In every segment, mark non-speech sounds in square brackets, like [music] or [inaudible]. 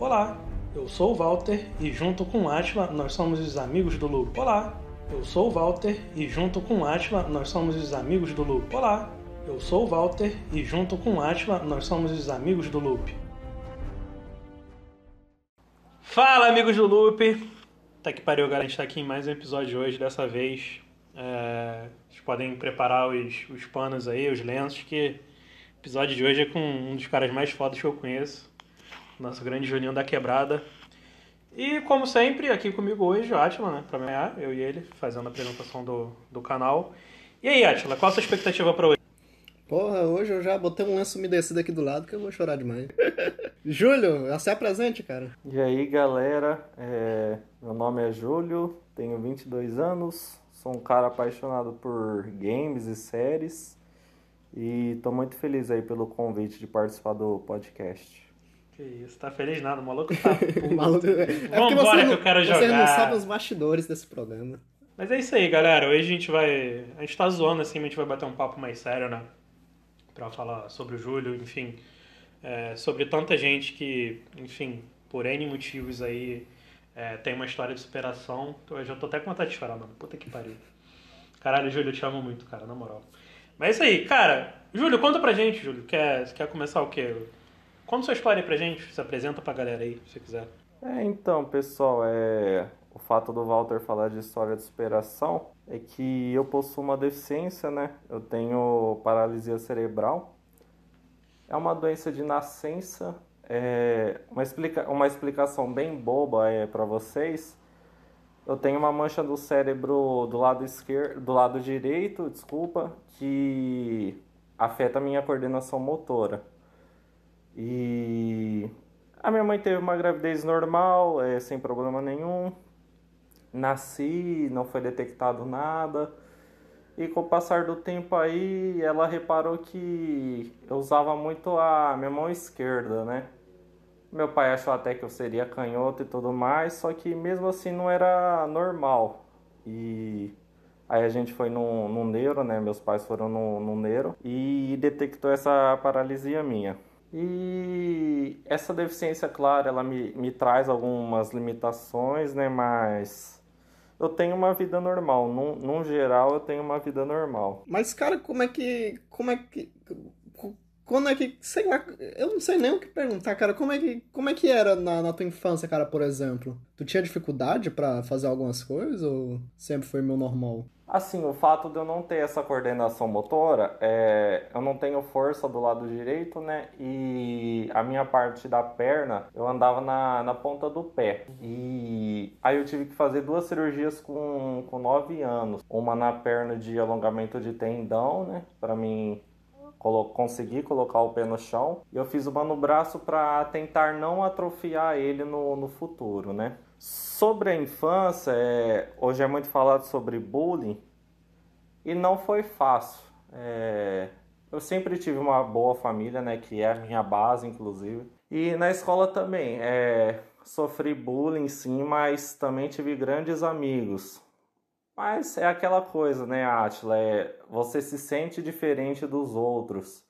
Olá, eu sou o Walter e junto com Atila nós somos os amigos do Loop. Olá, eu sou o Walter e junto com Atila nós somos os amigos do Loop. Olá, eu sou o Walter e junto com Atila nós somos os amigos do Loop. Fala, amigos do Loop! Tá que pariu, galera. A gente tá aqui em mais um episódio hoje, dessa vez. É... Vocês podem preparar os, os panos aí, os lenços, que o episódio de hoje é com um dos caras mais fodas que eu conheço. Nosso grande Juninho da Quebrada. E como sempre, aqui comigo hoje, o Atila, né? Pra ganhar, eu e ele, fazendo a apresentação do, do canal. E aí, Atila, qual a sua expectativa pra hoje? Porra, hoje eu já botei um lenço umedecido aqui do lado que eu vou chorar demais. [laughs] Júlio, se apresente, cara. E aí, galera, é... meu nome é Júlio, tenho 22 anos, sou um cara apaixonado por games e séries e tô muito feliz aí pelo convite de participar do podcast. Que isso, tá feliz nada, o maluco tá. [laughs] O maluco... É porque Vambora você que eu quero Você jogar. não sabe os bastidores desse programa. Mas é isso aí, galera. Hoje a gente vai. A gente tá zoando assim, mas a gente vai bater um papo mais sério, né? Pra falar sobre o Júlio, enfim. é, sobre tanta gente que, enfim, por N motivos aí, é, tem uma história de superação. Eu já tô até com vontade de chorar, mano. Puta que pariu. Caralho, Júlio, eu te amo muito, cara, na moral. Mas é isso aí, cara. Júlio, conta pra gente, Júlio. Quer, você quer começar o quê? Conta sua história pra gente. Se apresenta pra galera aí, se quiser. É, então, pessoal, é... o fato do Walter falar de história de superação é que eu possuo uma deficiência, né? Eu tenho paralisia cerebral. É uma doença de nascença. É... Uma, explica... uma explicação bem boba é para vocês. Eu tenho uma mancha do cérebro do lado esquerdo, do lado direito, desculpa, que afeta a minha coordenação motora. E a minha mãe teve uma gravidez normal, é, sem problema nenhum. Nasci, não foi detectado nada. E com o passar do tempo aí, ela reparou que eu usava muito a minha mão esquerda, né? Meu pai achou até que eu seria canhoto e tudo mais, só que mesmo assim não era normal. E aí a gente foi no, no neuro, né? Meus pais foram no, no neuro e detectou essa paralisia minha. E essa deficiência, claro, ela me, me traz algumas limitações, né? Mas eu tenho uma vida normal. Num, num geral, eu tenho uma vida normal. Mas, cara, como é que. Como é que. Quando é que. Sei lá, eu não sei nem o que perguntar, cara. Como é que, como é que era na, na tua infância, cara, por exemplo? Tu tinha dificuldade pra fazer algumas coisas ou sempre foi meu normal? Assim, o fato de eu não ter essa coordenação motora, é, eu não tenho força do lado direito, né? E a minha parte da perna, eu andava na, na ponta do pé. E aí eu tive que fazer duas cirurgias com, com 9 anos. Uma na perna de alongamento de tendão, né? Pra mim colo conseguir colocar o pé no chão. E eu fiz uma no braço para tentar não atrofiar ele no, no futuro, né? Sobre a infância, é, hoje é muito falado sobre bullying e não foi fácil. É, eu sempre tive uma boa família, né, que é a minha base, inclusive. E na escola também, é, sofri bullying sim, mas também tive grandes amigos. Mas é aquela coisa, né, Atila? É, você se sente diferente dos outros.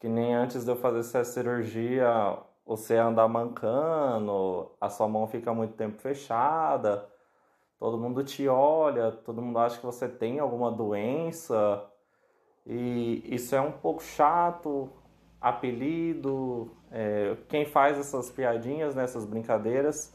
Que nem antes de eu fazer essa cirurgia, você anda mancando, a sua mão fica muito tempo fechada, todo mundo te olha, todo mundo acha que você tem alguma doença, e isso é um pouco chato. Apelido, é, quem faz essas piadinhas, né, essas brincadeiras,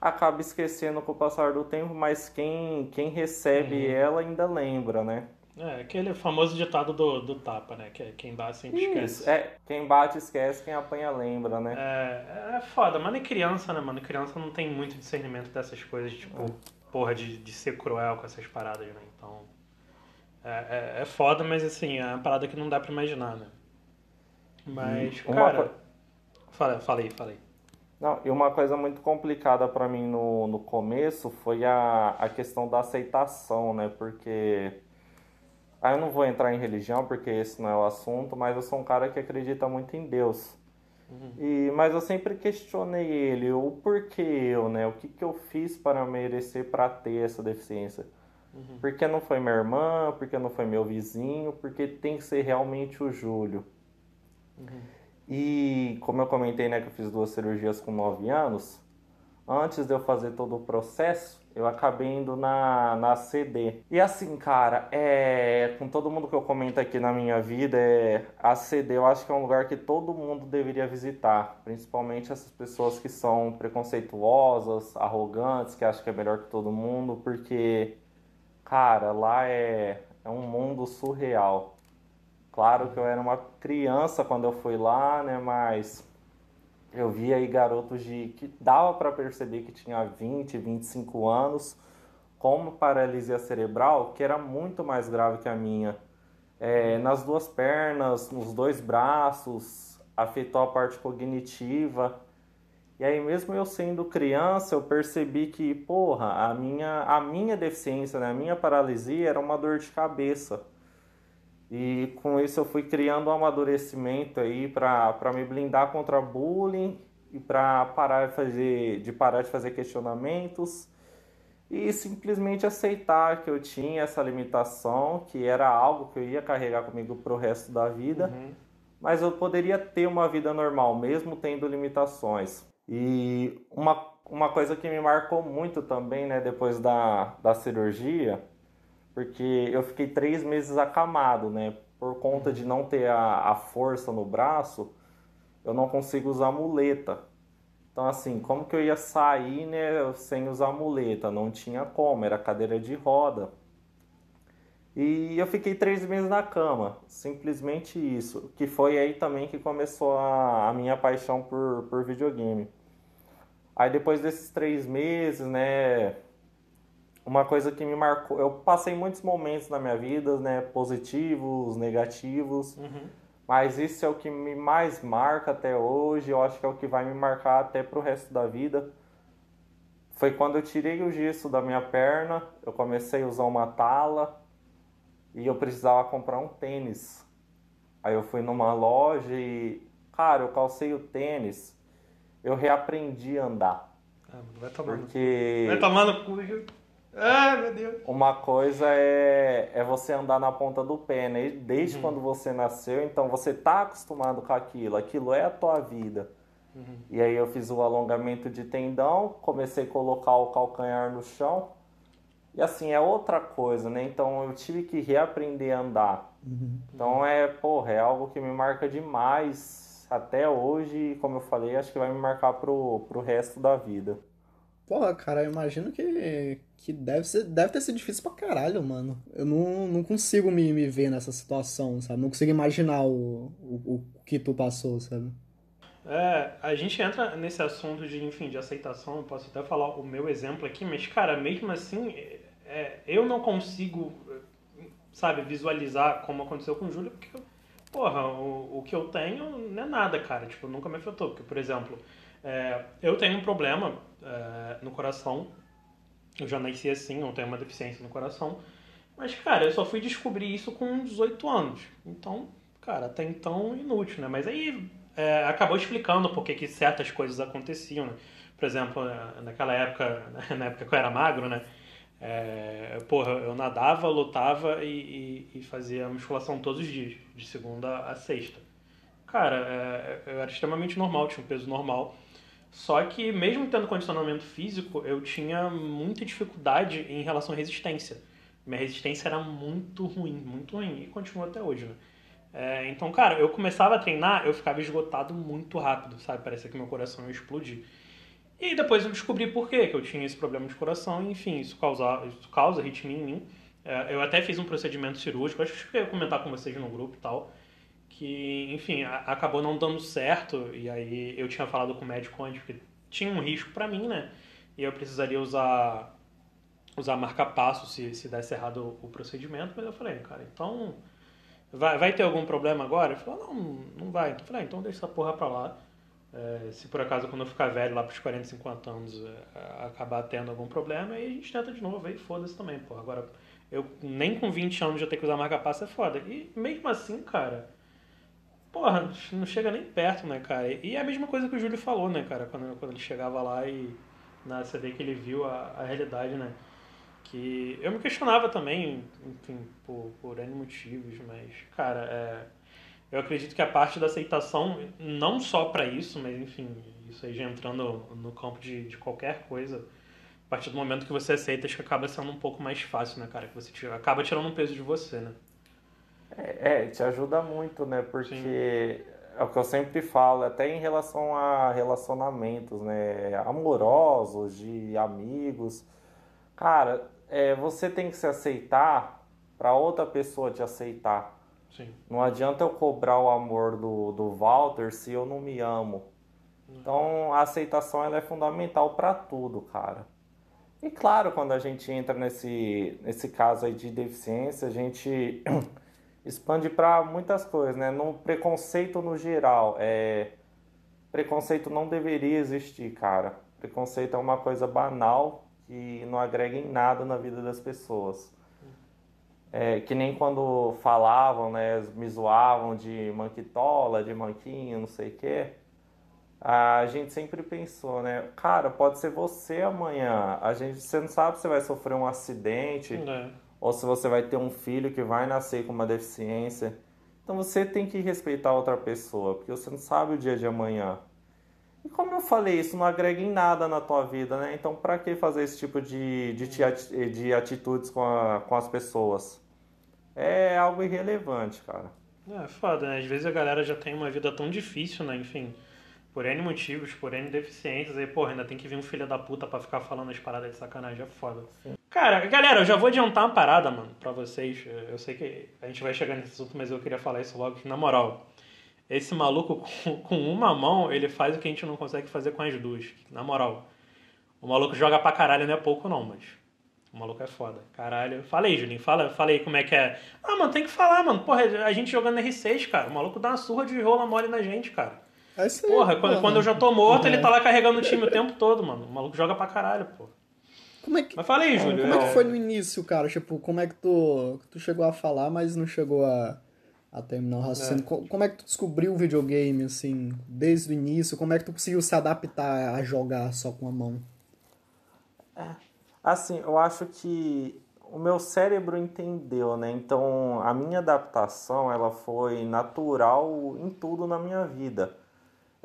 acaba esquecendo com o passar do tempo, mas quem, quem recebe Uhum. ela ainda lembra, né? É, aquele famoso ditado do, do tapa, né? Que é quem dá sempre esquece. Isso, é, quem bate esquece, quem apanha lembra, né? É, é foda, mano, e criança, né, mano? Criança não tem muito discernimento dessas coisas, tipo, porra, de, de ser cruel com essas paradas, né? Então. É, é, é foda, mas assim, é uma parada que não dá pra imaginar, né? Mas, Uma cara. co- Fala, fala aí, fala aí. Não, e uma coisa muito complicada para mim no, no começo foi a, a questão da aceitação, né? Porque. Aí eu não vou entrar em religião, porque esse não é o assunto, mas eu sou um cara que acredita muito em Deus. E, mas eu sempre questionei ele, o porquê eu, né? O que, que eu fiz para merecer para ter essa deficiência? Por que não foi minha irmã? Por que não foi meu vizinho? Porque tem que ser realmente o Júlio. E como eu comentei, né, que eu fiz duas cirurgias com 9 anos, antes de eu fazer todo o processo, eu acabei indo na, na CD. E assim, cara, é, com todo mundo que eu comento aqui na minha vida, é, a CD eu acho que é um lugar que todo mundo deveria visitar. Principalmente essas pessoas que são preconceituosas, arrogantes, que acham que é melhor que todo mundo, porque, cara, lá é, é um mundo surreal. Claro que eu era uma criança quando eu fui lá, né, mas eu vi aí garotos de que dava para perceber que tinha 20, 25 anos com uma paralisia cerebral que era muito mais grave que a minha. É, nas duas pernas, nos dois braços, afetou a parte cognitiva. E aí mesmo eu sendo criança, eu percebi que, porra, a minha, a minha deficiência, né, a minha paralisia era uma dor de cabeça. E com isso eu fui criando um amadurecimento aí para me blindar contra bullying e para parar de fazer de parar de fazer questionamentos e simplesmente aceitar que eu tinha essa limitação, que era algo que eu ia carregar comigo para o resto da vida, uhum. mas eu poderia ter uma vida normal mesmo tendo limitações. E uma, uma coisa que me marcou muito também, né, depois da, da cirurgia, porque eu fiquei três meses acamado, né? Por conta de não ter a, a força no braço, eu não consigo usar muleta. Então, assim, como que eu ia sair né, sem usar muleta? Não tinha como, era cadeira de roda. E eu fiquei três meses na cama, simplesmente isso. Que foi aí também que começou a, a minha paixão por, por videogame. Aí depois desses três meses, né, uma coisa que me marcou. Eu passei muitos momentos na minha vida, né? Positivos, negativos. Uhum. Mas isso é o que me mais marca até hoje. Eu acho que é o que vai me marcar até pro resto da vida. Foi quando eu tirei o gesso da minha perna, eu comecei a usar uma tala e eu precisava comprar um tênis. Aí eu fui numa loja e, cara, eu calcei o tênis, eu reaprendi a andar. Ah, vai tomar porque... Vai tomar meu Deus. Uma coisa é, é você andar na ponta do pé, né? Desde uhum. quando você nasceu, então você tá acostumado com aquilo, aquilo é a tua vida. Uhum. E aí eu fiz o alongamento de tendão, comecei a colocar o calcanhar no chão. E assim, é outra coisa, né? Então eu tive que reaprender a andar. Uhum. Então é, porra, é algo que me marca demais até hoje. Como eu falei, acho que vai me marcar pro, pro resto da vida. Porra, cara, eu imagino que, que deve, ser, deve ter sido difícil pra caralho, mano. Eu não, não consigo me, me ver nessa situação, sabe? Não consigo imaginar o, o, o que tu passou, sabe? É, a gente entra nesse assunto de, enfim, de aceitação, eu posso até falar o meu exemplo aqui, mas, cara, mesmo assim, é, eu não consigo, sabe, visualizar como aconteceu com o Júlio, porque, porra, o, o que eu tenho não é nada, cara, tipo, nunca me afetou, porque, por exemplo, é, eu tenho um problema é, no coração. Eu já nasci assim, eu tenho uma deficiência no coração. Mas, cara, eu só fui descobrir isso com 18 anos. Então, cara, até então inútil, né? Mas aí é, acabou explicando por que certas coisas aconteciam, né? Por exemplo, naquela época, [laughs] na época que eu era magro, né? É, porra, eu nadava, lutava e, e, e, fazia musculação todos os dias, de segunda a sexta. Cara, é, eu era extremamente normal, tinha um peso normal. Só que, mesmo tendo condicionamento físico, eu tinha muita dificuldade em relação à resistência. Minha resistência era muito ruim, muito ruim, e continua até hoje, né? É, então, cara, eu começava a treinar, eu ficava esgotado muito rápido, sabe? Parecia que meu coração ia explodir. E depois eu descobri por quê, que eu tinha esse problema de coração, e, enfim, isso causa, isso causa arritmia em mim. É, eu até fiz um procedimento cirúrgico, acho que eu ia comentar com vocês no grupo e tal que, enfim, a, acabou não dando certo. E aí eu tinha falado com o médico antes, porque tinha um risco para mim, né? E eu precisaria usar usar marca-passo se, se desse errado o, o, procedimento. Mas eu falei, cara, então vai, vai ter algum problema agora? Ele falou, não, não vai. Eu falei, ah, então deixa essa porra pra lá. É, se por acaso quando eu ficar velho, lá pros 40, 50 anos, é, acabar tendo algum problema, aí a gente tenta de novo, aí foda-se também, porra. Agora, eu nem com 20 anos já ter que usar marca-passo é foda. E mesmo assim, cara porra, não chega nem perto, né, cara? E é a mesma coisa que o Júlio falou, né, cara, quando, quando ele chegava lá e na CD que ele viu a, a realidade, né? Que eu me questionava também, enfim, por, por N motivos, mas, cara, é, eu acredito que a parte da aceitação, não só para isso, mas enfim, isso aí já entrando no campo de, de qualquer coisa, a partir do momento que você aceita, acho que acaba sendo um pouco mais fácil, né, cara? Que você tira, acaba tirando um peso de você, né? É, é te ajuda muito, né? Porque Sim. é o que eu sempre falo, até em relação a relacionamentos, né? Amorosos, de amigos. Cara, é, você tem que se aceitar para outra pessoa te aceitar. Sim. Não adianta eu cobrar o amor do, do Walter se eu não me amo. Uhum. Então a aceitação ela é fundamental para tudo, cara. E claro, quando a gente entra nesse, nesse caso aí de deficiência, a gente [clears throat] expande para muitas coisas, né? No preconceito no geral, é... preconceito não deveria existir, cara. Preconceito é uma coisa banal que não agrega em nada na vida das pessoas. É, que nem quando falavam, né, me zoavam de manquitola, de manquinho, não sei o quê. A gente sempre pensou, né, cara, pode ser você amanhã. A gente, você não sabe se vai sofrer um acidente é. Ou se você vai ter um filho que vai nascer com uma deficiência. Então você tem que respeitar outra pessoa, porque você não sabe o dia de amanhã. E como eu falei, isso não agrega em nada na tua vida, né? Então, para que fazer esse tipo de, de, de atitudes com, a, com as pessoas? é algo irrelevante, cara. É foda, né? Às vezes a galera já tem uma vida tão difícil, né? Enfim, por N motivos, por N deficiências, aí, porra, ainda tem que vir um filho da puta pra ficar falando as paradas de sacanagem, é foda. Sim. Cara, galera, eu já vou adiantar uma parada, mano, pra vocês. Eu sei que a gente vai chegar nesse assunto, mas eu queria falar isso logo, que na moral, esse maluco [laughs] com, com uma mão, ele faz o que a gente não consegue fazer com as duas. Na moral. O maluco joga pra caralho, não é pouco não, mas o maluco é foda. Caralho. Falei, Julinho. Fala, falei como é que é. Ah, mano, tem que falar, mano. Porra, a gente jogando R6, cara. O maluco dá uma surra de rola mole na gente, cara. É isso aí. Porra, quando, quando eu já tô morto, é. ele tá lá carregando o time o tempo todo, mano. O maluco joga pra caralho, pô. Como é que... Mas falei, Júlio. Como é que foi no início, cara? Tipo, como é que tu, tu chegou a falar, mas não chegou a, a terminar o raciocínio? É. Como é que tu descobriu o videogame, assim, desde o início? Como é que tu conseguiu se adaptar a jogar só com a mão? É. Assim, eu acho que o meu cérebro entendeu, né? Então, a minha adaptação, ela foi natural em tudo na minha vida.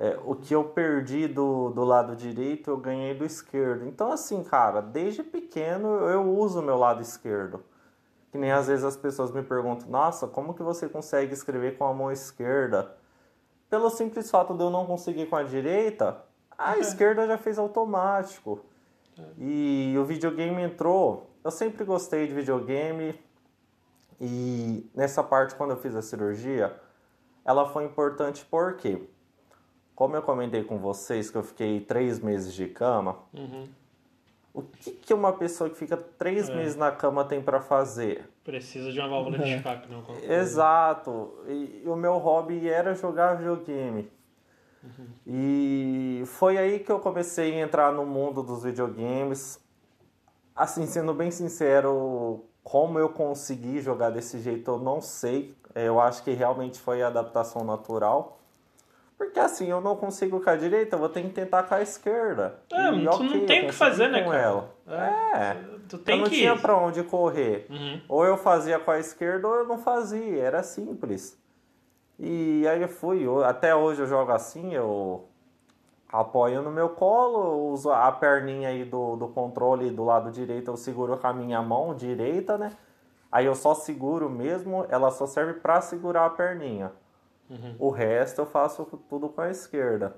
É, o que eu perdi do, do lado direito, eu ganhei do esquerdo. Então, assim, cara, desde pequeno eu uso o meu lado esquerdo. Que nem às vezes as pessoas me perguntam, nossa, como que você consegue escrever com a mão esquerda? Pelo simples fato de eu não conseguir com a direita, a [laughs] esquerda já fez automático. E o videogame entrou. Eu sempre gostei de videogame. E nessa parte, quando eu fiz a cirurgia, ela foi importante porque, como eu comentei com vocês que eu fiquei três meses de cama, uhum. o que, que uma pessoa que fica três é. meses na cama tem para fazer? Precisa de uma válvula de escape, não? Exato. E, e o meu hobby era jogar videogame. Uhum. E foi aí que eu comecei a entrar no mundo dos videogames. Assim, sendo bem sincero, como eu consegui jogar desse jeito, eu não sei. Eu acho que realmente foi a adaptação natural. Porque assim, eu não consigo com a direita, eu vou ter que tentar com a esquerda. É, e, tu okay, não tem o que fazer, né, cara? Ela. É. é. Tu tem eu não que... tinha pra onde correr. Uhum. Ou eu fazia com a esquerda ou eu não fazia. Era simples. E aí eu fui, até hoje eu jogo assim, eu apoio no meu colo, uso a perninha aí do, do controle do lado direito, eu seguro com a minha mão direita, né? Aí eu só seguro mesmo, ela só serve para segurar a perninha. Uhum. O resto eu faço tudo com a esquerda.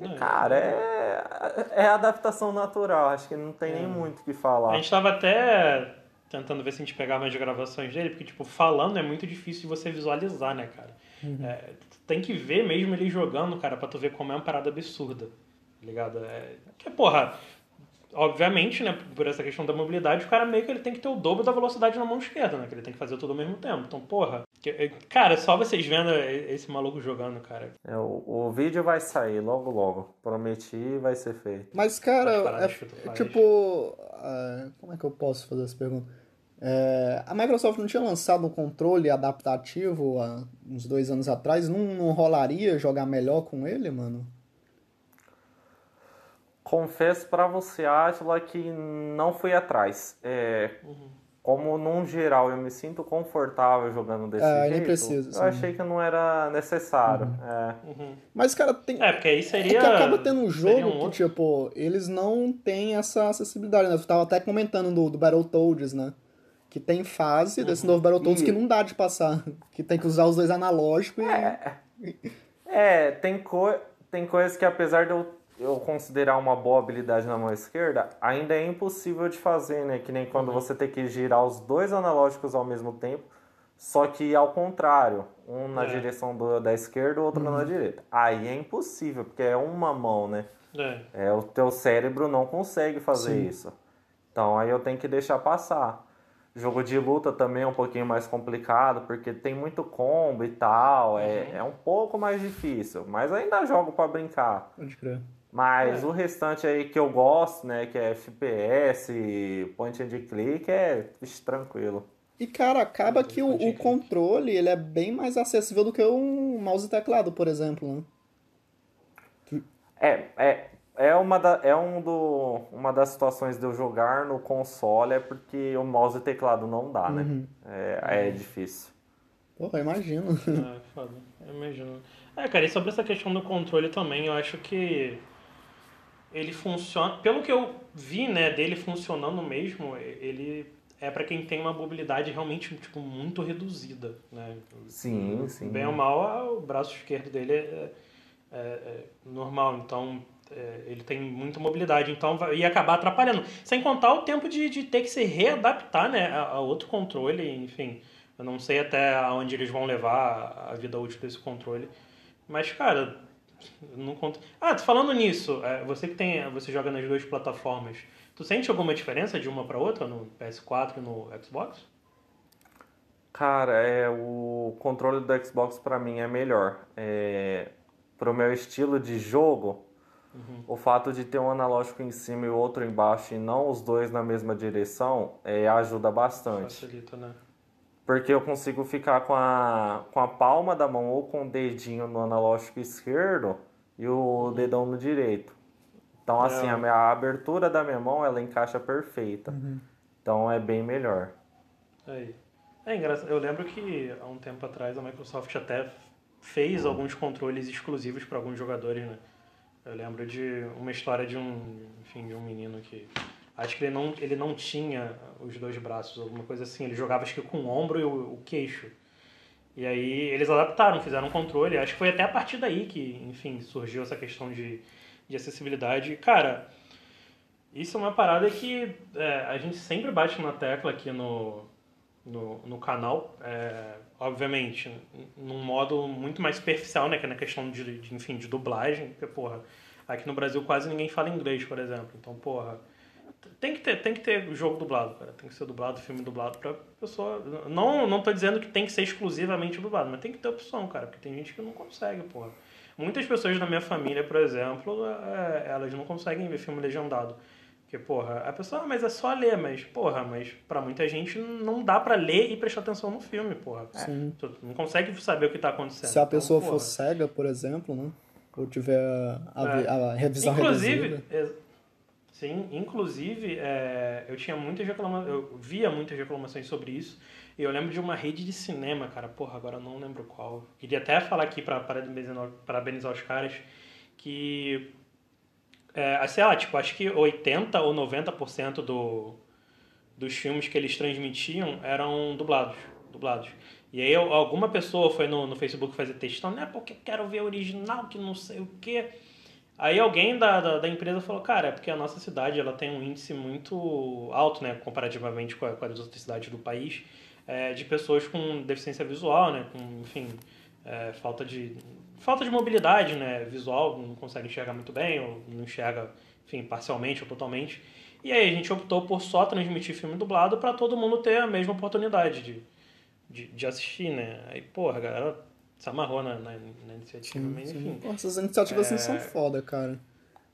É. cara, é, é adaptação natural, acho que não tem é. nem muito o que falar. A gente tava até tentando ver se a gente pegava as gravações dele, porque, tipo, falando é muito difícil de você visualizar, né, cara? Uhum. É, tem que ver mesmo ele jogando, cara, pra tu ver como é uma parada absurda, tá ligado? É, que, porra, obviamente, né, por essa questão da mobilidade, o cara meio que ele tem que ter o dobro da velocidade na mão esquerda, né? Que ele tem que fazer tudo ao mesmo tempo. Então, porra, que, é, cara, só vocês vendo esse maluco jogando, cara. É, o, o vídeo vai sair logo, logo. Prometi, vai ser feito. Mas, cara, é, tipo, uh, como é que eu posso fazer essa pergunta? É, a Microsoft não tinha lançado um controle adaptativo há uns dois anos atrás? Não, não rolaria jogar melhor com ele, mano? Confesso para você, Atila, que não fui atrás. É, uhum. como num geral eu me sinto confortável jogando desse É, jeito, nem precisa, eu sim. achei que não era necessário. É. Uhum. Mas, cara, tem. É, porque aí É seria. que acaba tendo um jogo um que, outro- tipo, eles não têm essa acessibilidade, né? Tu tava até comentando do, do Battletoads, né? Que tem fase desse novo Battletoads E- que não dá de passar. [laughs] Que tem que usar os dois analógicos e. É, [laughs] tem, co tem coisas que apesar de eu, eu considerar uma boa habilidade na mão esquerda, ainda é impossível de fazer, né? Que nem quando você tem que girar os dois analógicos ao mesmo tempo, só que ao contrário, um na É. direção do, da esquerda, o outro na direita. Aí é impossível, porque é uma mão, né? É. É, o teu cérebro não consegue fazer Sim. isso. Então aí eu tenho que deixar passar. Jogo de luta também é um pouquinho mais complicado, porque tem muito combo e tal. É, é um pouco mais difícil. Mas ainda jogo pra brincar. Pode crer. Mas É. o restante aí que eu gosto, né? Que é FPS, point and click, é ixi, tranquilo. E, cara, acaba que o, o crer. controle ele é bem mais acessível do que um mouse e teclado, por exemplo, né? É, é, é, uma, da, é um do, uma das situações de eu jogar no console, é porque o mouse e teclado não dá, né? Uhum. É, é difícil. Porra, eu imagino. É, foda. Eu imagino. É, cara, e sobre essa questão do controle também, eu acho que ele funciona. Pelo que eu vi, né, dele funcionando mesmo, ele é pra quem tem uma mobilidade realmente, tipo, muito reduzida, né? Sim, sim. Bem ou mal, o braço esquerdo dele é, é- é normal, então é, ele tem muita mobilidade, então vai, ia acabar atrapalhando. Sem contar o tempo de, de ter que se readaptar né, a, a outro controle, enfim. Eu não sei até aonde eles vão levar a vida útil desse controle. Mas, cara, não conta. Ah, falando nisso, é, você que tem. Você joga nas duas plataformas. Tu sente alguma diferença de uma para outra no PS4 e no Xbox? Cara, é, o controle do Xbox pra mim é melhor. É, pro meu estilo de jogo, o fato de ter um analógico em cima e o outro embaixo e não os dois na mesma direção é, ajuda bastante. Facilita, né? Porque eu consigo ficar com a, com a palma da mão ou com o dedinho no analógico esquerdo e o dedão no direito. Então, assim, a, minha, a abertura da minha mão ela encaixa perfeita. Então é bem melhor. Aí. É engraçado. Eu lembro que há um tempo atrás a Microsoft até fez alguns controles exclusivos para alguns jogadores, né? Eu lembro de uma história de um, enfim, de um menino que acho que ele não, ele não tinha os dois braços, alguma coisa assim. Ele jogava acho que com o ombro e o, o queixo. E aí eles adaptaram, fizeram um controle. Acho que foi até a partir daí que, enfim, surgiu essa questão de, de acessibilidade. Cara, isso é uma parada que é, a gente sempre bate na tecla aqui no, no, no canal. É, obviamente, num modo muito mais superficial, né? Que é na questão de, de, enfim, de dublagem. Porque, porra, aqui no Brasil quase ninguém fala inglês, por exemplo. Então, porra, tem que ter, tem que ter jogo dublado, cara. Tem que ser dublado, filme dublado pra pessoa. Não, não tô dizendo que tem que ser exclusivamente dublado, mas tem que ter opção, cara. Porque tem gente que não consegue, porra. Muitas pessoas da minha família, por exemplo, é, elas não conseguem ver filme legendado. Porque, porra, a pessoa, ah, mas é só ler, mas, porra, mas pra muita gente não dá pra ler e prestar atenção no filme, porra. Sim. Tu não consegue saber o que tá acontecendo. Se a Então, pessoa porra, for cega, por exemplo, né? Ou tiver a, É. a revisão inclusive, reduzida. Sim, inclusive, é, eu tinha muitas reclamações, eu via muitas reclamações sobre isso. E eu lembro de uma rede de cinema, cara, porra, agora eu não lembro qual. Queria até falar aqui pra parabenizar, os caras que é, sei lá, tipo, acho que 80 ou 90% do, dos filmes que eles transmitiam eram dublados. dublados. E aí alguma pessoa foi no, no Facebook fazer textão, né? Porque quero ver original, que não sei o quê. Aí alguém da, da, da empresa falou, cara, é porque a nossa cidade ela tem um índice muito alto, né? Comparativamente com, a- com as outras cidades do país, é, de pessoas com deficiência visual, né? Com, enfim, é, falta de falta de mobilidade, né? Visual, não consegue enxergar muito bem, ou não enxerga, enfim, parcialmente ou totalmente. E aí a gente optou por só transmitir filme dublado para todo mundo ter a mesma oportunidade de, de, de assistir, né? Aí, porra, a galera se amarrou na, na, na iniciativa, Sim, mas sim. enfim. Pô, essas iniciativas assim É. são foda, cara.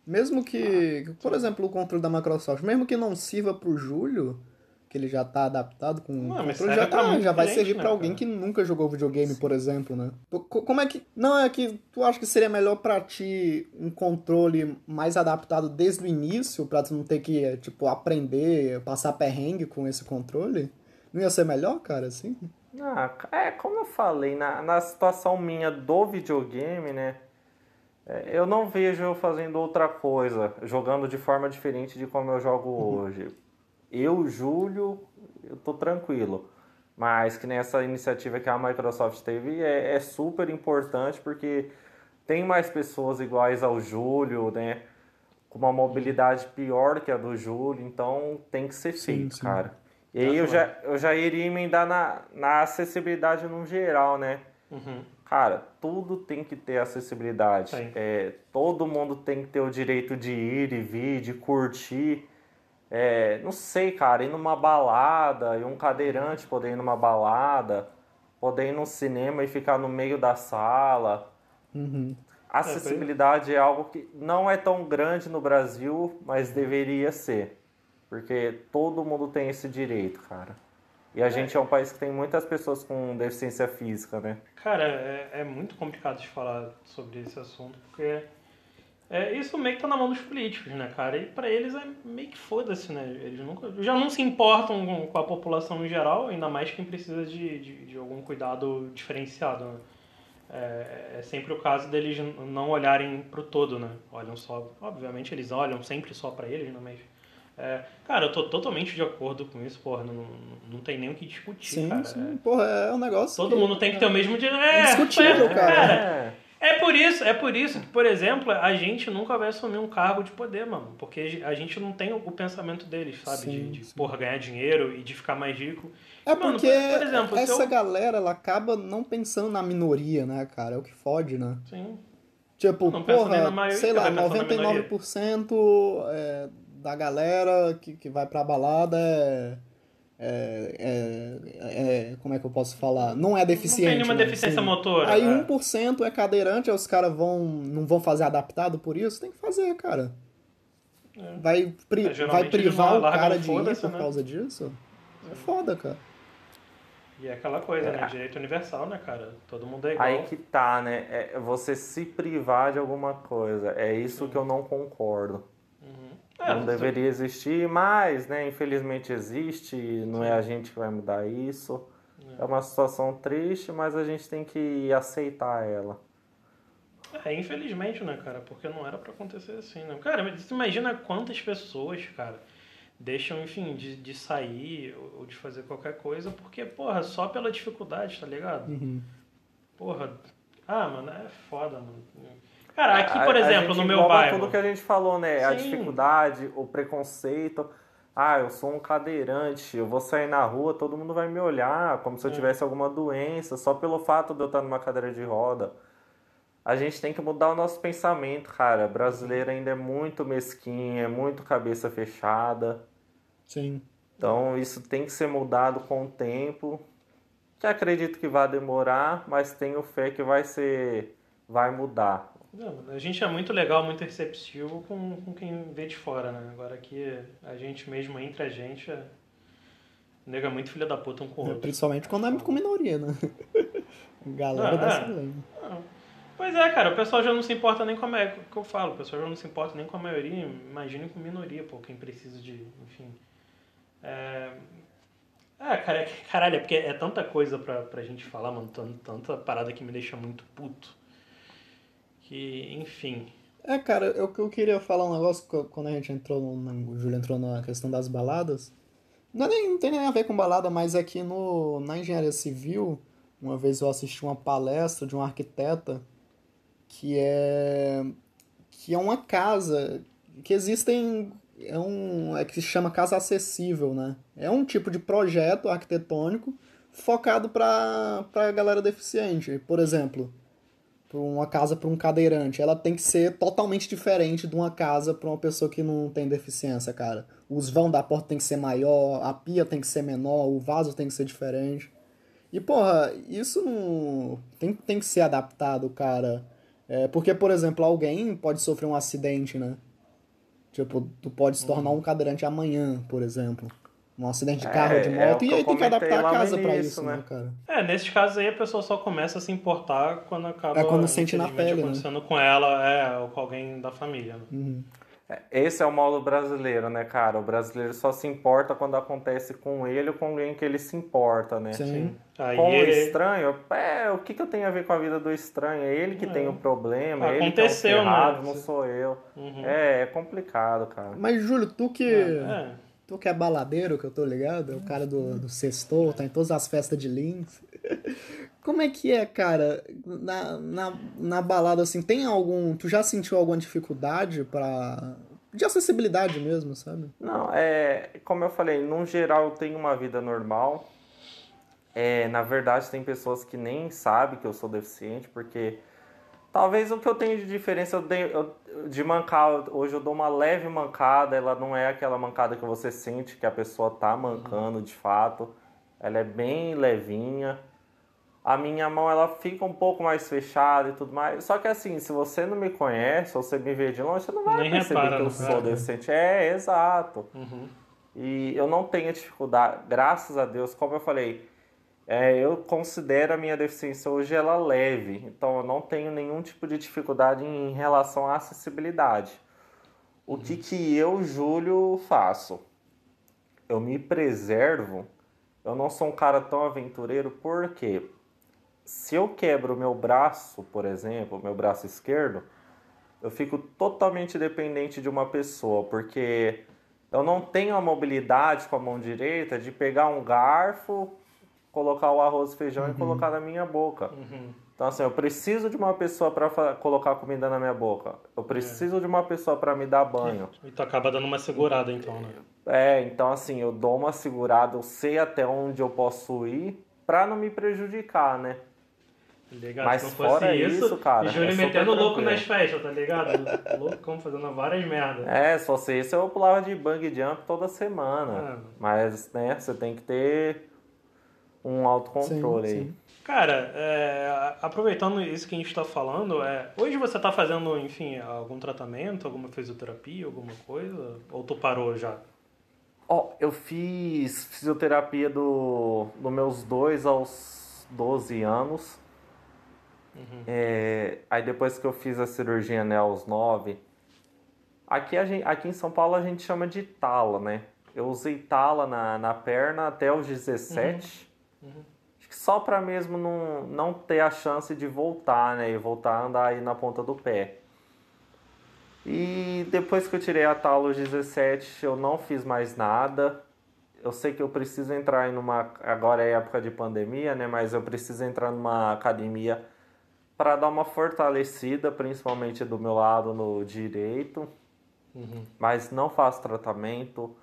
Mesmo que, por exemplo, o controle da Microsoft, mesmo que não sirva pro Júlio, que ele já tá adaptado com Não, mas já, ah, muita já vai servir né, pra alguém cara? que nunca jogou videogame, por exemplo, né? Co- Como é que. Não, é que tu acha que seria melhor pra ti um controle mais adaptado desde o início, pra tu não ter que, tipo, aprender, passar perrengue com esse controle? Não ia ser melhor, cara, assim? Ah, é, como eu falei, na, na situação minha do videogame, né? é, Eu não vejo eu fazendo outra coisa, jogando de forma diferente de como eu jogo hoje. Eu, Júlio, eu tô tranquilo. Mas que nessa iniciativa que a Microsoft teve é, é super importante porque tem mais pessoas iguais ao Júlio, né? Com uma mobilidade pior que a do Júlio, então tem que ser Sim, feito, sim. cara. E aí eu já, eu já iria emendar na, na acessibilidade no geral, né? Uhum. Cara, tudo tem que ter acessibilidade. É, todo mundo tem que ter o direito de ir e vir, de curtir. É, não sei, cara, ir numa balada e um cadeirante poder ir numa balada, poder ir num cinema e ficar no meio da sala. Uhum. Acessibilidade é algo que não é tão grande no Brasil, mas deveria ser. Porque todo mundo tem esse direito, cara. E a gente é um país que tem muitas pessoas com deficiência física, né? Cara, é, é muito complicado de falar sobre esse assunto, porque é, isso meio que tá na mão dos políticos, né, cara? E pra eles é meio que foda-se, né? Eles nunca, já não se importam com, com a população em geral, ainda mais quem precisa de, de, de algum cuidado diferenciado, né? É, é sempre o caso deles não olharem pro todo, né? Olham só, obviamente eles olham sempre só pra eles, né? Mas, é, cara, eu tô totalmente de acordo com isso, porra, não, não tem nem o que discutir, Sim, cara. sim. Porra, é um negócio. Todo que- mundo tem que ter o mesmo direito. É indiscutível, cara. É. É por isso, é por isso que, por exemplo, a gente nunca vai assumir um cargo de poder, mano. Porque a gente não tem o pensamento deles, sabe? Sim, de, de sim. porra, ganhar dinheiro e de ficar mais rico. É Mano, porque por exemplo, se essa eu- galera, ela acaba não pensando na minoria, né, cara? É o que fode, né? Sim. Tipo, Não pensa nem na porra, maioria, sei lá, vai pensar na minoria. 99% é, da galera que, que vai pra balada é, é, é- é- Como é que eu posso falar? Não é deficiente. Não tem nenhuma né? deficiência Sim. motora. Aí né? 1% é cadeirante, aí os caras vão, não vão fazer adaptado por isso? Tem que fazer, cara. É. Vai, pri- É, vai privar o cara de ir por né? causa disso? É foda, cara. E é aquela coisa, né? Direito universal, né, cara? Todo mundo é igual. Aí que tá, né? É você se privar de alguma coisa. É isso que eu não concordo. É, não deveria existir, mas, né? Infelizmente existe. Não é a gente que vai mudar isso. É uma situação triste, mas a gente tem que aceitar ela. É, infelizmente, né, cara? Porque não era pra acontecer assim, né? Cara, mas imagina quantas pessoas, cara, deixam, enfim, de, de sair ou ou de fazer qualquer coisa porque, porra, só pela dificuldade, tá ligado? Uhum. Porra, ah, mano, é foda, mano. Cara, aqui, A- por a exemplo, gente no meu bairro. tudo que a gente falou, né? A Sim. dificuldade, o preconceito. Ah, eu sou um cadeirante, eu vou sair na rua, todo mundo vai me olhar como se eu É. tivesse alguma doença, só pelo fato de eu estar numa cadeira de roda. A gente tem que mudar o nosso pensamento, cara. Brasileiro ainda é muito mesquinho, é muito cabeça fechada. Sim. Então isso tem que ser mudado com o tempo. Que acredito que vai demorar, mas tenho fé que vai ser, vai mudar. Não, a gente é muito legal, muito receptivo com, com quem vê de fora, né? Agora aqui, a gente mesmo, entre a gente, é... nega muito filha da puta um com o outro. Principalmente quando é com minoria, né? [laughs] Galera Ah, dessa é. Não. Pois é, cara, o pessoal já não se importa nem com a maioria, que eu falo, o pessoal já não se importa nem com a maioria, imagine com minoria, pô, quem precisa de, enfim. É... Ah, cara, é- caralho, é porque é tanta coisa pra, pra gente falar, mano, tan- tanta parada que me deixa muito puto. Que, enfim. É, cara, eu, eu queria falar um negócio quando a gente entrou, no, o Júlio entrou na questão das baladas. Não, é nem, não tem nem a ver com balada, mas aqui no, na engenharia civil, uma vez eu assisti uma palestra de um arquiteta que é que é uma casa que existem é um é que se chama casa acessível, né? É um tipo de projeto arquitetônico focado para para galera deficiente. Por exemplo, uma casa para um cadeirante, ela tem que ser totalmente diferente de uma casa para uma pessoa que não tem deficiência, cara. Os vão da porta tem que ser maior, a pia tem que ser menor, o vaso tem que ser diferente. E, porra, isso não. Tem, tem que ser adaptado, cara. É, porque, por exemplo, alguém pode sofrer um acidente, né? Tipo, tu pode se tornar um cadeirante amanhã, por exemplo. Um acidente de carro ou de É, é moto, o e aí eu tem que adaptar a casa pra início, isso, né, né? cara? É, nesses casos aí a pessoa só começa a se importar quando acaba É, quando sente na pele, né? acontecendo com ela, é, ou com alguém da família. Né? Uhum. Esse é o mal do brasileiro, né, cara? O brasileiro só se importa quando acontece com ele ou com alguém que ele se importa, né? Sim. Aí Com o estranho, é, o que, que eu tenho a ver com a vida do estranho? É ele que tem o problema, é ele que é o Aconteceu, né? ferrado, não sou eu. Uhum. É, é complicado, cara. Mas, Júlio, tu que. É. Tu que é baladeiro, que eu tô ligado, é o cara do, do sextou, tá em todas as festas de links. [laughs] Como é que é, cara, na, na, na balada, assim, tem algum... Tu já sentiu alguma dificuldade pra... De acessibilidade mesmo, sabe? Não, é, como eu falei, no geral eu tenho uma vida normal. É, na verdade, tem pessoas que nem sabem que eu sou deficiente, porque talvez o que eu tenho de diferença eu dei- eu- de mancar, hoje eu dou uma leve mancada, ela não é aquela mancada que você sente que a pessoa tá mancando de fato. Ela é bem levinha. A minha mão ela fica um pouco mais fechada e tudo mais. Só que assim, se você não me conhece, ou você me vê de longe, você não vai Nem perceber repara, que eu não. sou É. deficiente. É, exato. Uhum. E eu não tenho dificuldade, graças a Deus, como eu falei, é, eu considero a minha deficiência hoje ela leve, então eu não tenho nenhum tipo de dificuldade em relação à acessibilidade. O que que eu, Júlio, faço? Eu me preservo, eu não sou um cara tão aventureiro, porque se eu quebro o meu braço, por exemplo, meu braço esquerdo, eu fico totalmente dependente de uma pessoa, porque eu não tenho a mobilidade com a mão direita de pegar um garfo, colocar o arroz e feijão e colocar na minha boca. Uhum. Então, assim, eu preciso de uma pessoa para colocar comida na minha boca. Eu preciso de uma pessoa para me dar banho. E tu acaba dando uma segurada então, né? É, então, assim, eu dou uma segurada, eu sei até onde eu posso ir para não me prejudicar, né? Ligado? Mas Se não fosse fora isso, isso, cara, o Júlio é metendo louco tranquilo. nas festas, tá ligado? [laughs] Loucão fazendo várias merdas. É, se fosse isso, eu pulava de bang jump toda semana. Ah. Mas, né, você tem que ter um autocontrole Sim, aí. sim. Cara, é, aproveitando isso que a gente tá falando, é, hoje você tá fazendo, enfim, algum tratamento, alguma fisioterapia, alguma coisa? Ou tu parou já? Ó, eu fiz fisioterapia do, dos meus 2 aos 12 anos. É, aí depois que eu fiz a cirurgia né, aos 9, aqui, a gente, aqui em São Paulo a gente chama de tala, né? Eu usei tala na, na perna até os 17. Acho que só pra mesmo não, não ter a chance de voltar, né? E voltar a andar aí na ponta do pé. E depois que eu tirei a aos 17, eu não fiz mais nada. Eu sei que eu preciso entrar em uma. Agora é época de pandemia, né? Mas eu preciso entrar numa academia para dar uma fortalecida, principalmente do meu lado no direito. Mas não faço tratamento,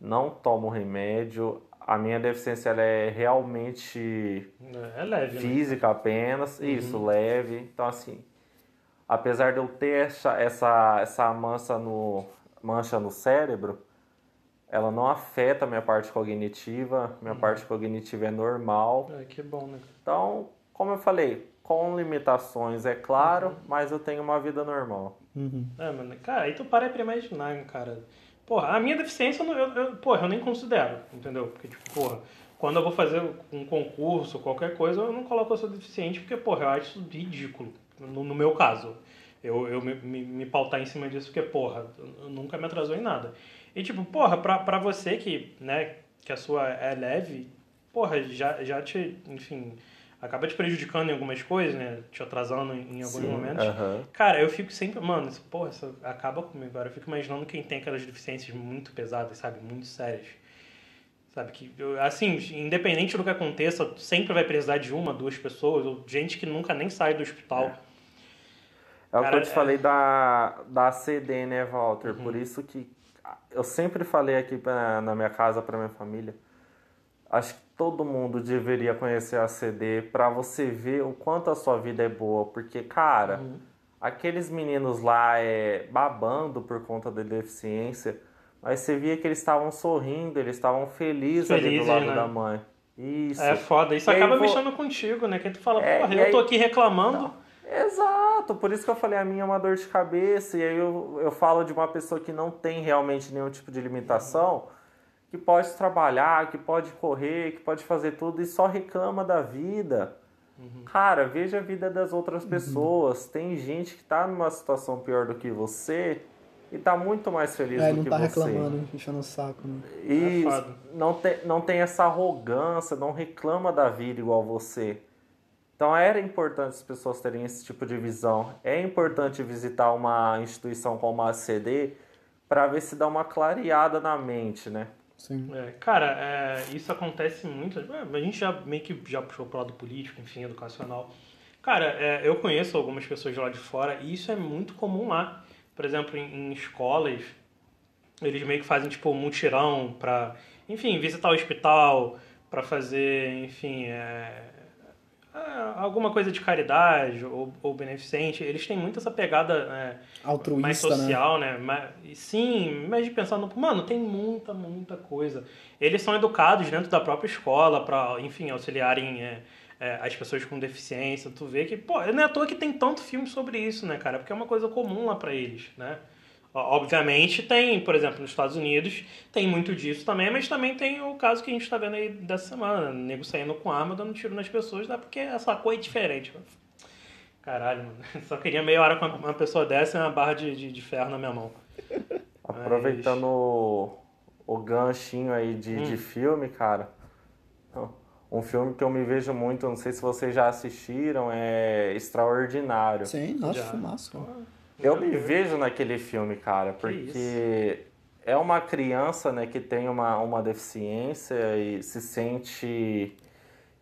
não tomo remédio. A minha deficiência ela é realmente É leve, né? física apenas, isso, leve. Então, assim, apesar de eu ter essa, essa, essa mancha, no, mancha no cérebro, ela não afeta a minha parte cognitiva, minha parte cognitiva é normal. É, que bom, né? Então, como eu falei, com limitações, é claro, mas eu tenho uma vida normal. Uhum. É, mano, cara, aí tu para pra imaginar, cara. Porra, a minha deficiência, eu, eu, eu- porra, eu nem considero, entendeu? Porque, tipo, porra, quando eu vou fazer um concurso, qualquer coisa, eu não coloco eu sou deficiente, porque, porra, eu acho isso ridículo, no, no meu caso. Eu, eu me, me, me pautar em cima disso, porque, porra, nunca me atrasou em nada. E, tipo, porra, pra, pra você que, né, que a sua é leve, porra, já, já te, enfim, acaba te prejudicando em algumas coisas, né? Te atrasando em, alguns Sim, momentos. aham. Cara, eu fico sempre, mano, isso, porra, isso acaba comigo agora. Eu fico imaginando quem tem aquelas deficiências muito pesadas, sabe? Muito sérias. Sabe? Que, assim, independente do que aconteça, sempre vai precisar de uma, duas pessoas, ou gente que nunca nem sai do hospital. É o Cara, que eu te é- falei da, da CD, né, Walter? Uhum. Por isso que eu sempre falei aqui pra, na minha casa, pra minha família, acho que todo mundo deveria conhecer a CD pra você ver o quanto a sua vida é boa. Porque, cara, Uhum. aqueles meninos lá é, babando por conta da deficiência, mas você via que eles estavam sorrindo, eles estavam felizes, ali do lado né? da mãe. Isso. É foda. Isso E acaba vou- mexendo contigo, né? Que tu fala, É, porra, eu tô aí- aqui reclamando. Exato, por isso que eu falei, a minha é uma dor de cabeça, e aí eu, eu falo de uma pessoa que não tem realmente nenhum tipo de limitação, que pode trabalhar, que pode correr, que pode fazer tudo e só reclama da vida. Uhum. Cara, veja a vida das outras uhum. pessoas. Tem gente que tá numa situação pior do que você e tá muito mais feliz é, do que tá você. não tá reclamando, enchendo o saco, né? E é não, tem, não tem essa arrogância, não reclama da vida igual você. Então era importante as pessoas terem esse tipo de visão. É importante visitar uma instituição como a ACD para ver se dá uma clareada na mente, né? Sim. É, cara, é, isso acontece muito. É, a gente já meio que já puxou pro lado político, enfim, educacional. Cara, é, eu conheço algumas pessoas lá de fora e isso é muito comum lá. Por exemplo, em, em escolas, eles meio que fazem tipo um mutirão para, enfim, visitar o hospital, para fazer, enfim, é, alguma coisa de caridade ou, ou, beneficente. Eles têm muito essa pegada é, Altruísta, mais né? social, né? né? Mas, sim, mas de pensar no. Mano, tem muita, muita coisa. Eles são educados dentro da própria escola para, enfim, auxiliarem é, é, as pessoas com deficiência. Tu vê que, pô, não é à toa que tem tanto filme sobre isso, né, cara? Porque é uma coisa comum lá para eles, né? Obviamente tem, por exemplo, nos Estados Unidos tem muito disso também, mas também tem o caso que a gente está vendo aí dessa semana, nego saindo com arma, dando tiro nas pessoas, dá porque essa coisa é diferente. Caralho, mano. [laughs] Só queria meia hora com uma pessoa dessa e uma barra de, de, de ferro na minha mão. Aproveitando mas... o, o ganchinho aí de, hum. de filme, cara. Um filme que eu me vejo muito, não sei se vocês já assistiram, é Extraordinário. Sim, nossa, fumaço. Eu me vejo naquele filme, cara, porque é uma criança né, que tem uma, uma deficiência e se sente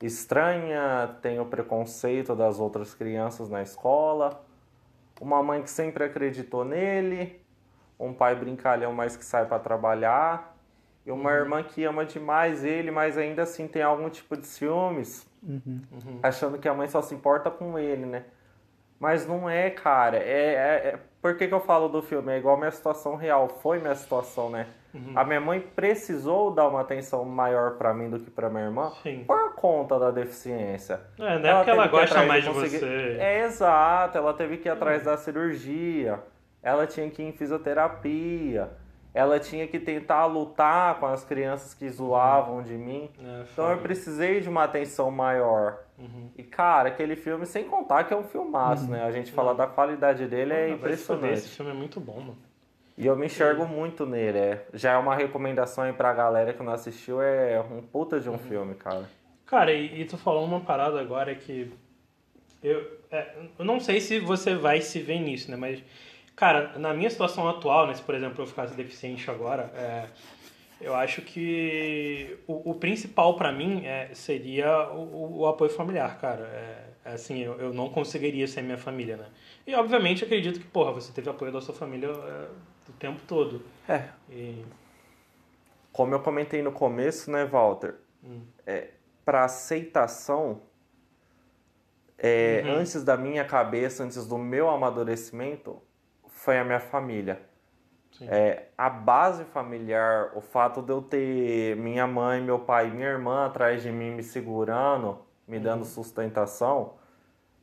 estranha, tem o preconceito das outras crianças na escola, uma mãe que sempre acreditou nele, um pai brincalhão mais que sai para trabalhar e uma uhum. irmã que ama demais ele, mas ainda assim tem algum tipo de ciúmes, uhum. Uhum. achando que a mãe só se importa com ele, né? Mas não é, cara. É, é, é... Por que, que eu falo do filme? É igual minha situação real. Foi minha situação, né? Uhum. A minha mãe precisou dar uma atenção maior para mim do que para minha irmã Sim. por conta da deficiência. É, não é porque ela gosta mais de, conseguir... você. É exato, ela teve que ir atrás uhum. da cirurgia, ela tinha que ir em fisioterapia, ela tinha que tentar lutar com as crianças que zoavam de mim. É, então eu precisei de uma atenção maior. Uhum. E, cara, aquele filme, sem contar que é um filmaço, uhum. né? A gente falar da qualidade dele é impressionante. Esse filme é muito bom, mano. E eu me enxergo muito nele, é. Já é uma recomendação aí pra galera que não assistiu, é um puta de um uhum. filme, cara. Cara, e, e, tu falou uma parada agora que... Eu, é, eu não sei se você vai se ver nisso, né? Mas, cara, na minha situação atual, né? Se, por exemplo, eu ficasse deficiente agora, é, eu acho que o, o principal para mim é, seria o, o, apoio familiar, cara. É, assim, eu, eu não conseguiria sem minha família, né? E obviamente acredito que, porra, você teve apoio da sua família é, o tempo todo. É. E... Como eu comentei no começo, né, Walter? Hum. É, para aceitação, é, uhum. antes da minha cabeça, antes do meu amadurecimento, foi a minha família. É, a base familiar, o fato de eu ter minha mãe, meu pai e minha irmã atrás de mim me segurando, me dando uhum. sustentação,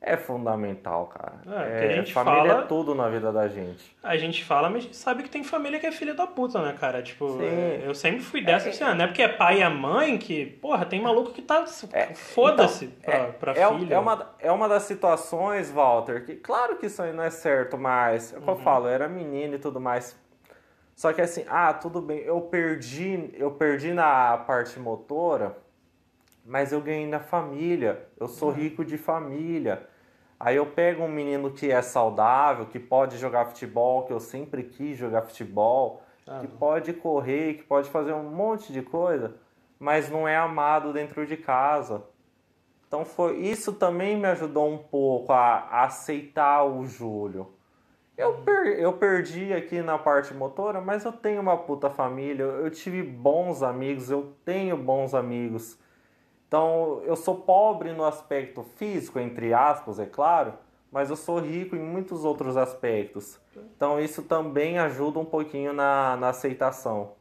é fundamental, cara. É, é, família fala, é tudo na vida da gente. A gente fala, mas a gente sabe que tem família que é filha da puta, né, cara? Tipo, é, eu sempre fui dessa, é, assim, não é porque é pai e a mãe que, porra, tem maluco que tá. É, Foda-se então, pra, é, pra é, filha. É uma, é uma das situações, Walter, que claro que isso aí não é certo, mas, é o que eu uhum. falo, eu era menino e tudo mais. Só que assim, ah, tudo bem, eu perdi, eu perdi na parte motora, mas eu ganhei na família. Eu sou uhum. rico de família. Aí eu pego um menino que é saudável, que pode jogar futebol, que eu sempre quis jogar futebol, ah, que pode correr, que pode fazer um monte de coisa, mas não é amado dentro de casa. Então foi isso também me ajudou um pouco a, a aceitar o Júlio. Eu, per, eu perdi aqui na parte motora, mas eu tenho uma puta família, eu, eu tive bons amigos, eu tenho bons amigos. Então, eu sou pobre no aspecto físico, entre aspas, é claro, mas eu sou rico em muitos outros aspectos. Então, isso também ajuda um pouquinho na, na aceitação.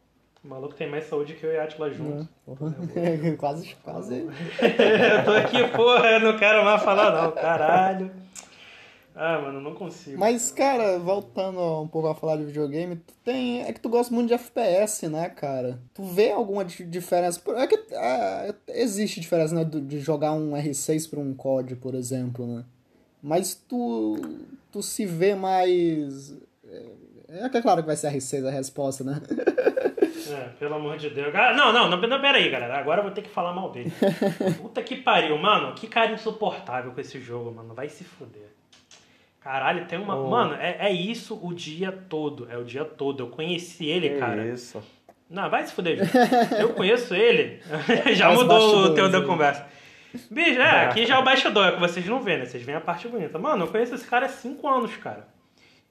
O maluco tem mais saúde que eu e a Atila junto. É, [laughs] quase, quase. [laughs] eu tô aqui, porra, eu não quero mais falar não, caralho. Ah, mano, não consigo. Mas, cara, voltando um pouco a falar de videogame, tu tem. É que tu gosta muito de FPS, né, cara? Tu vê alguma di- diferença? É que é, existe diferença, né, de jogar um R6 pra um COD, por exemplo, né? Mas tu. Tu se vê mais. É, é que é claro que vai ser R6 a resposta, né? É, pelo amor de Deus. Ah, não, não, não, não, pera aí, galera. Agora eu vou ter que falar mal dele. [laughs] Puta que pariu, mano. Que cara insuportável com esse jogo, mano. Vai se fuder. Caralho, tem uma. Oh. Mano, é, é isso o dia todo. É o dia todo. Eu conheci ele, Que cara. isso. Não, vai se fuder. Eu conheço ele. [laughs] já mudou o teu da conversa. Bicho, é, [laughs] aqui já é o bastidor, é que vocês não vêem, né? Vocês veem a parte bonita. Mano, eu conheço esse cara há 5 anos, cara.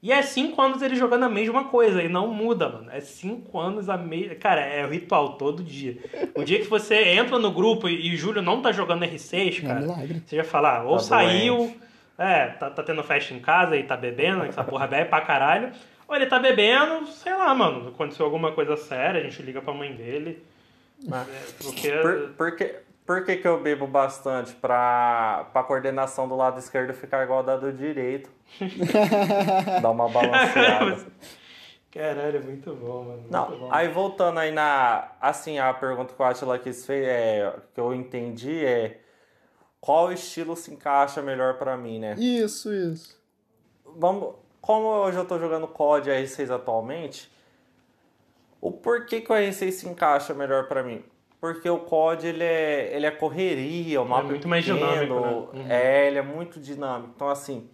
E é 5 anos ele jogando a mesma coisa e não muda, mano. É 5 anos a mesma. Cara, é o ritual todo dia. O dia que você entra no grupo e, e o Júlio não tá jogando R6, É um cara, milagre. você já fala, ah, ou Tá saiu, doente. É, tá, tá tendo festa em casa e tá bebendo, essa porra bebe pra caralho. Ou ele tá bebendo, sei lá, mano, aconteceu alguma coisa séria, a gente liga pra mãe dele. É, porque. Por, por que, por que, que eu bebo bastante? Pra, pra coordenação do lado esquerdo ficar igual a da do direito. [laughs] Dar uma balanceada. [laughs] Caralho, é muito bom, mano. Muito Não, bom. aí voltando aí na. Assim, a pergunta que o Atila quis fez, é, que eu entendi é. Qual estilo se encaixa melhor pra mim, né? Isso, isso. Vamos, como hoje eu tô jogando COD R6 atualmente, o porquê que o R6 se encaixa melhor pra mim? Porque o COD ele é, ele é correria, o mapa muito mais pequeno, dinâmico, né? Uhum. É, ele é muito dinâmico. Então assim,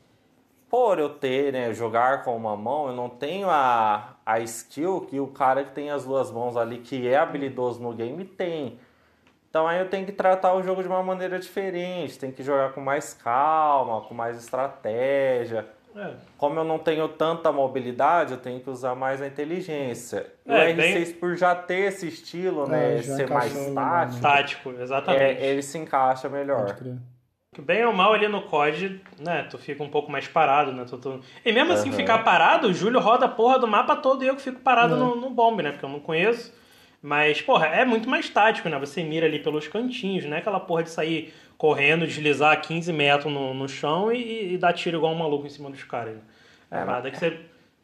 por eu ter, né, jogar com uma mão, eu não tenho a, a skill que o cara que tem as duas mãos ali, que é habilidoso no game, tem. Então aí eu tenho que tratar o jogo de uma maneira diferente, tem que jogar com mais calma, com mais estratégia. É. Como eu não tenho tanta mobilidade, eu tenho que usar mais a inteligência. E É, o R6, por já ter esse estilo, né, É, já ser mais tático, Tático, exatamente. é, ele se encaixa melhor. Que Bem ou mal ali no COD, né? Tu fica um pouco mais parado, né? Tu, tu- E mesmo assim, ficar parado, o Júlio roda a porra do mapa todo e eu que fico parado É. no, no bombe, né? Porque eu não conheço. Mas, porra, é muito mais tático, né? Você mira ali pelos cantinhos, não é aquela porra de sair correndo, deslizar 15 metros no, no chão e, e dar tiro igual um maluco em cima dos caras. Né? É, É, nada que você.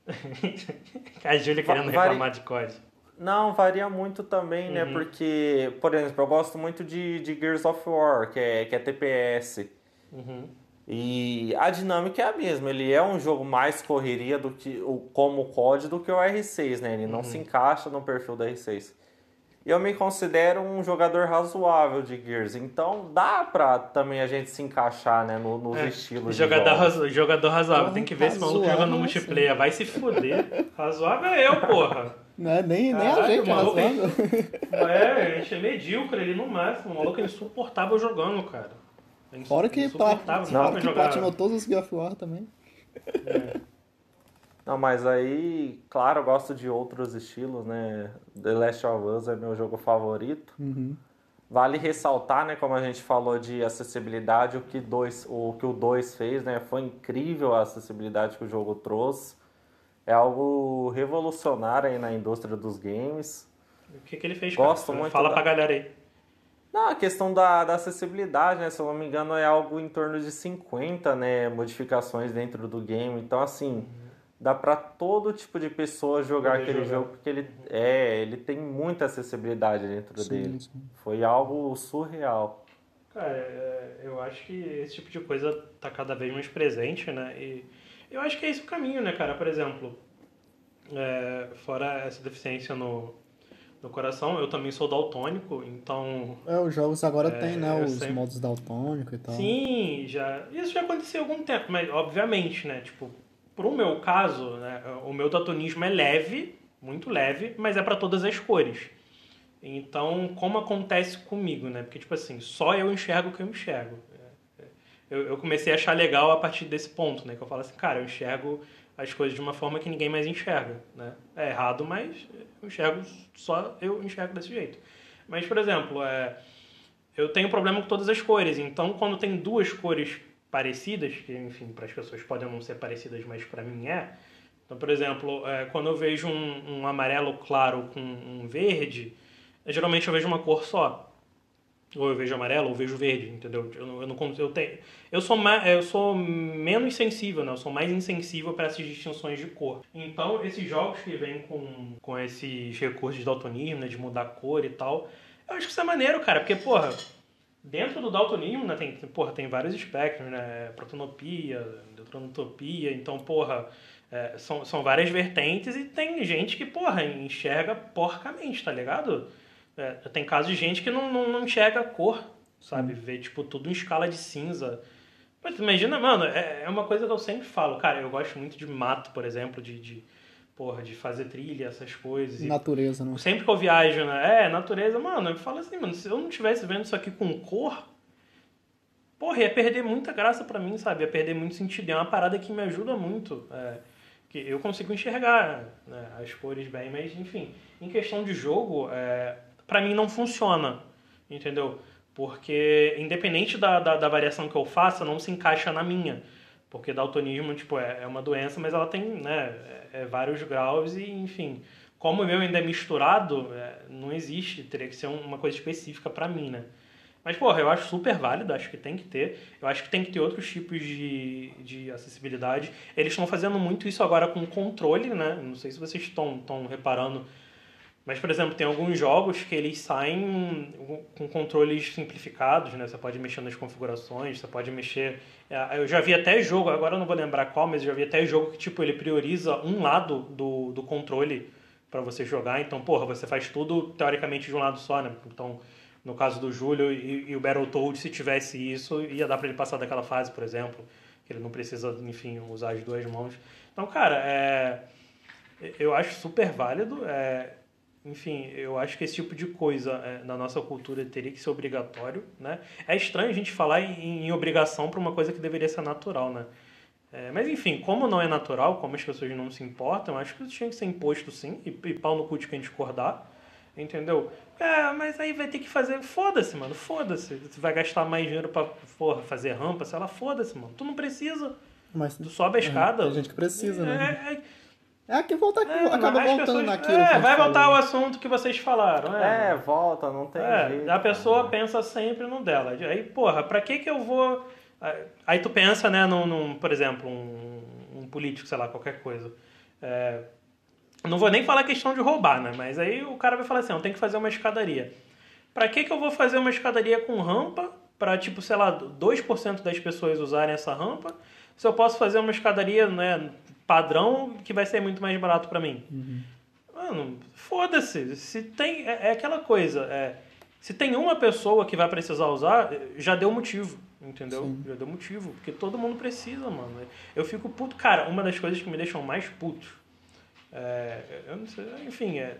[laughs] a Júlia querendo Va- vari- reclamar de COD. Não, varia muito também, né? Uhum. Porque, por exemplo, eu gosto muito de, de Gears of War, que é, que é TPS. Uhum. E a dinâmica é a mesma. Ele é um jogo mais correria do que o como o COD do que o R6, né? Ele não Uhum. se encaixa no perfil do R6. E eu me considero um jogador razoável de Gears, então dá pra também a gente se encaixar, né, no- nos É, estilos Jogador, de jogos. razo- jogador razoável. Tem que ver esse maluco Razoável, jogando no multiplayer. Vai se fuder. Razoável é eu, porra. Não é nem, nem a gente, é maluco, razoável. É, a gente é medíocre ali no máximo. O maluco é insuportável jogando, cara. É insu- Fora que, insuportável, Fora pra que jogar. platinou todos os God of War também. Não, mas aí, claro, eu gosto de outros estilos, né? The Last of Us é meu jogo favorito. Uhum. Vale ressaltar, né, como a gente falou de acessibilidade, o que, dois, o que o 2 fez, né? Foi incrível a acessibilidade que o jogo trouxe. É algo revolucionário aí na indústria dos games. O que, que ele fez, Gosto cara? muito Fala da- pra galera aí. Não, a questão da, da acessibilidade, né? Se eu não me engano, é algo em torno de 50, né? Modificações dentro do game. Então, assim, dá pra todo tipo de pessoa jogar Poder aquele jogar. jogo, porque ele, é, ele tem muita acessibilidade dentro Sim, dele. sim. Foi algo surreal. Cara, é, eu acho que esse tipo de coisa tá cada vez mais presente, né? E eu acho que é esse o caminho, né, cara? Por exemplo, é, fora essa deficiência no, no coração, eu também sou daltônico, então É, os jogos agora tem, né, os sempre- modos daltônico e tal. Sim, já. Isso já aconteceu há algum tempo, mas obviamente, né? Tipo, pro meu caso, né? O meu datonismo é leve, muito leve, mas é para todas as cores. Então, como acontece comigo, né? Porque, tipo assim, só eu enxergo o que eu enxergo. Eu, eu comecei a achar legal a partir desse ponto, né? Que eu falo assim, cara, eu enxergo as coisas de uma forma que ninguém mais enxerga, né? É errado, mas eu enxergo só eu enxergo desse jeito. Mas, por exemplo, é, eu tenho problema com todas as cores. Então, quando tem duas cores parecidas, que, enfim, para as pessoas podem não ser parecidas, mas para mim é. Então, por exemplo, é, quando eu vejo um, um amarelo claro com um verde, é, geralmente eu vejo uma cor só. ou eu vejo amarelo, ou eu vejo verde, entendeu? Eu não, eu não eu tenho, eu sou eu sou menos sensível, né? Eu sou mais insensível para essas distinções de cor. Então, esses jogos que vêm com, com esses recursos de daltonismo, né, de mudar cor e tal, eu acho que isso é maneiro, cara, porque porra, dentro do daltonismo, né, tem, porra, tem vários espectros, né? Protonopia, deuteranotopia, então, porra, é, são, são várias vertentes e tem gente que, porra, enxerga porcamente, tá ligado? É, tem casos de gente que não, não, não enxerga a cor, sabe? Hum. Vê, tipo, tudo em escala de cinza. Mas imagina, mano, é, é uma coisa que eu sempre falo. Cara, eu gosto muito de mato, por exemplo, de, de porra, de fazer trilha, essas coisas. Natureza, né? Sempre que eu viajo, né? É, natureza, mano, eu falo assim, mano, se eu não estivesse vendo isso aqui com cor, porra, ia perder muita graça para mim, sabe? Ia perder muito sentido. É uma parada que me ajuda muito. É, que eu consigo enxergar né, as cores bem, mas enfim, em questão de jogo, é, para mim não funciona, entendeu? Porque independente da, da, da, variação que eu faça, não se encaixa na minha. Porque daltonismo, tipo, é, é uma doença, mas ela tem, né, é, é vários graus e, enfim, como o meu ainda é misturado, é, não existe, teria que ser uma coisa específica para mim, né? Mas, porra, eu acho super válido, acho que tem que ter. Eu acho que tem que ter outros tipos de, de acessibilidade. Eles estão fazendo muito isso agora com controle, né? Não sei se vocês estão, estão reparando mas, por exemplo, tem alguns jogos que eles saem com controles simplificados, né? Você pode mexer nas configurações, você pode mexer... É, eu já vi até jogo, agora eu não vou lembrar qual, mas eu já vi até jogo que, tipo, ele prioriza um lado do, do controle para você jogar. Então, porra, você faz tudo, teoricamente, de um lado só, né? Então, no caso do Júlio e, e o Battletoad, se tivesse isso, ia dar para ele passar daquela fase, por exemplo. Que ele não precisa, enfim, usar as duas mãos. Então, cara, é... Eu acho super válido. É enfim, eu acho que esse tipo de coisa é, na nossa cultura teria que ser obrigatório, né? É estranho a gente falar em, em obrigação para uma coisa que deveria ser natural, né? É, mas enfim, como não é natural, como as pessoas não se importam, acho que isso tinha que ser imposto sim, e, e pau no cu de quem discordar, entendeu? É, mas aí vai ter que fazer. Foda-se, mano, foda-se. Você vai gastar mais dinheiro pra porra, fazer rampa, sei lá, foda-se, mano. Tu não precisa. Mas, tu sobe a é, escada. Tem gente que precisa, né? É, é que volta, é, acaba voltando pessoas, naquilo. É, vai voltar ao assunto que vocês falaram. É, é volta, não tem é, jeito. A pessoa pensa sempre no dela. Aí, porra, pra que que eu vou. Aí tu pensa, né, num, num por exemplo, um, um, político, sei lá, qualquer coisa. É, não vou nem falar questão de roubar, né? Mas aí o cara vai falar assim: eu tenho que fazer uma escadaria. Pra que que eu vou fazer uma escadaria com rampa? Pra, tipo, sei lá, 2% das pessoas usarem essa rampa? Se eu posso fazer uma escadaria, né, padrão que vai ser muito mais barato para mim. Uhum. Mano, foda-se. Se tem. É, é, aquela coisa. É, se tem uma pessoa que vai precisar usar, já deu motivo. Entendeu? Sim. Já deu motivo. Porque todo mundo precisa, mano. Eu fico puto. Cara, uma das coisas que me deixam mais puto. É, eu não sei, enfim, é,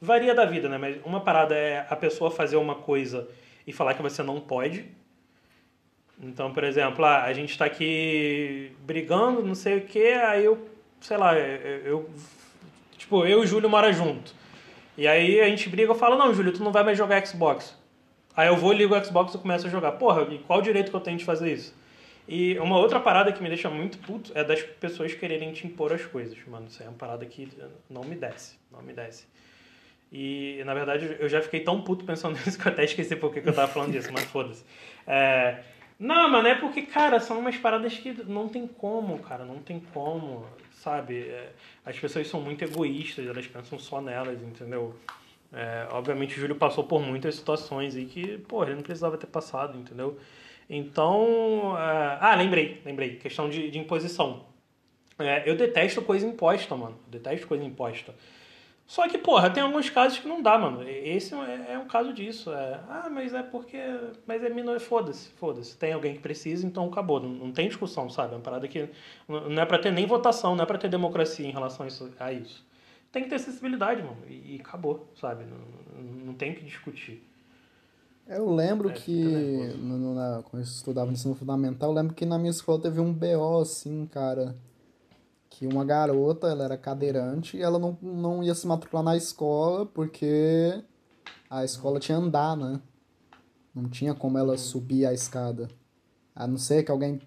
varia da vida, né? Mas uma parada é a pessoa fazer uma coisa e falar que você não pode. Então, por exemplo, ah, a gente está aqui brigando, não sei o que, aí eu, sei lá, eu, tipo, eu e o Júlio mora junto. E aí a gente briga, eu falo, não, Júlio, tu não vai mais jogar Xbox. Aí eu vou, ligo o Xbox e começo a jogar. Porra, e qual direito que eu tenho de fazer isso? E uma outra parada que me deixa muito puto é das pessoas quererem te impor as coisas, mano. Isso é uma parada que não me desce, não me desce. E, na verdade, eu já fiquei tão puto pensando [laughs] nisso que eu até esqueci por que eu tava falando disso, mas foda-se. É, não, mano, é porque, cara, são umas paradas que não tem como, cara, não tem como, sabe? É, as pessoas são muito egoístas, elas pensam só nelas, entendeu? É, obviamente o Júlio passou por muitas situações aí que, pô, ele não precisava ter passado, entendeu? Então, é... ah, lembrei, lembrei, questão de, de imposição. É, eu detesto coisa imposta, mano, eu detesto coisa imposta. Só que, porra, tem alguns casos que não dá, mano. Esse é, é um caso disso. É, ah, mas é porque. Mas é menor. Foda-se, foda-se. Tem alguém que precisa, então acabou. Não, não tem discussão, sabe? É uma parada que. Não é pra ter nem votação, não é pra ter democracia em relação a isso. A isso. Tem que ter acessibilidade, mano. E, e acabou, sabe? Não, não tem que discutir. Eu lembro é, que, no, na, quando eu estudava no ensino fundamental, eu lembro que na minha escola teve um BO, assim, cara que uma garota, ela era cadeirante e ela não, não ia se matricular na escola porque a escola tinha andar, né? Não tinha como ela subir a escada. A não ser que alguém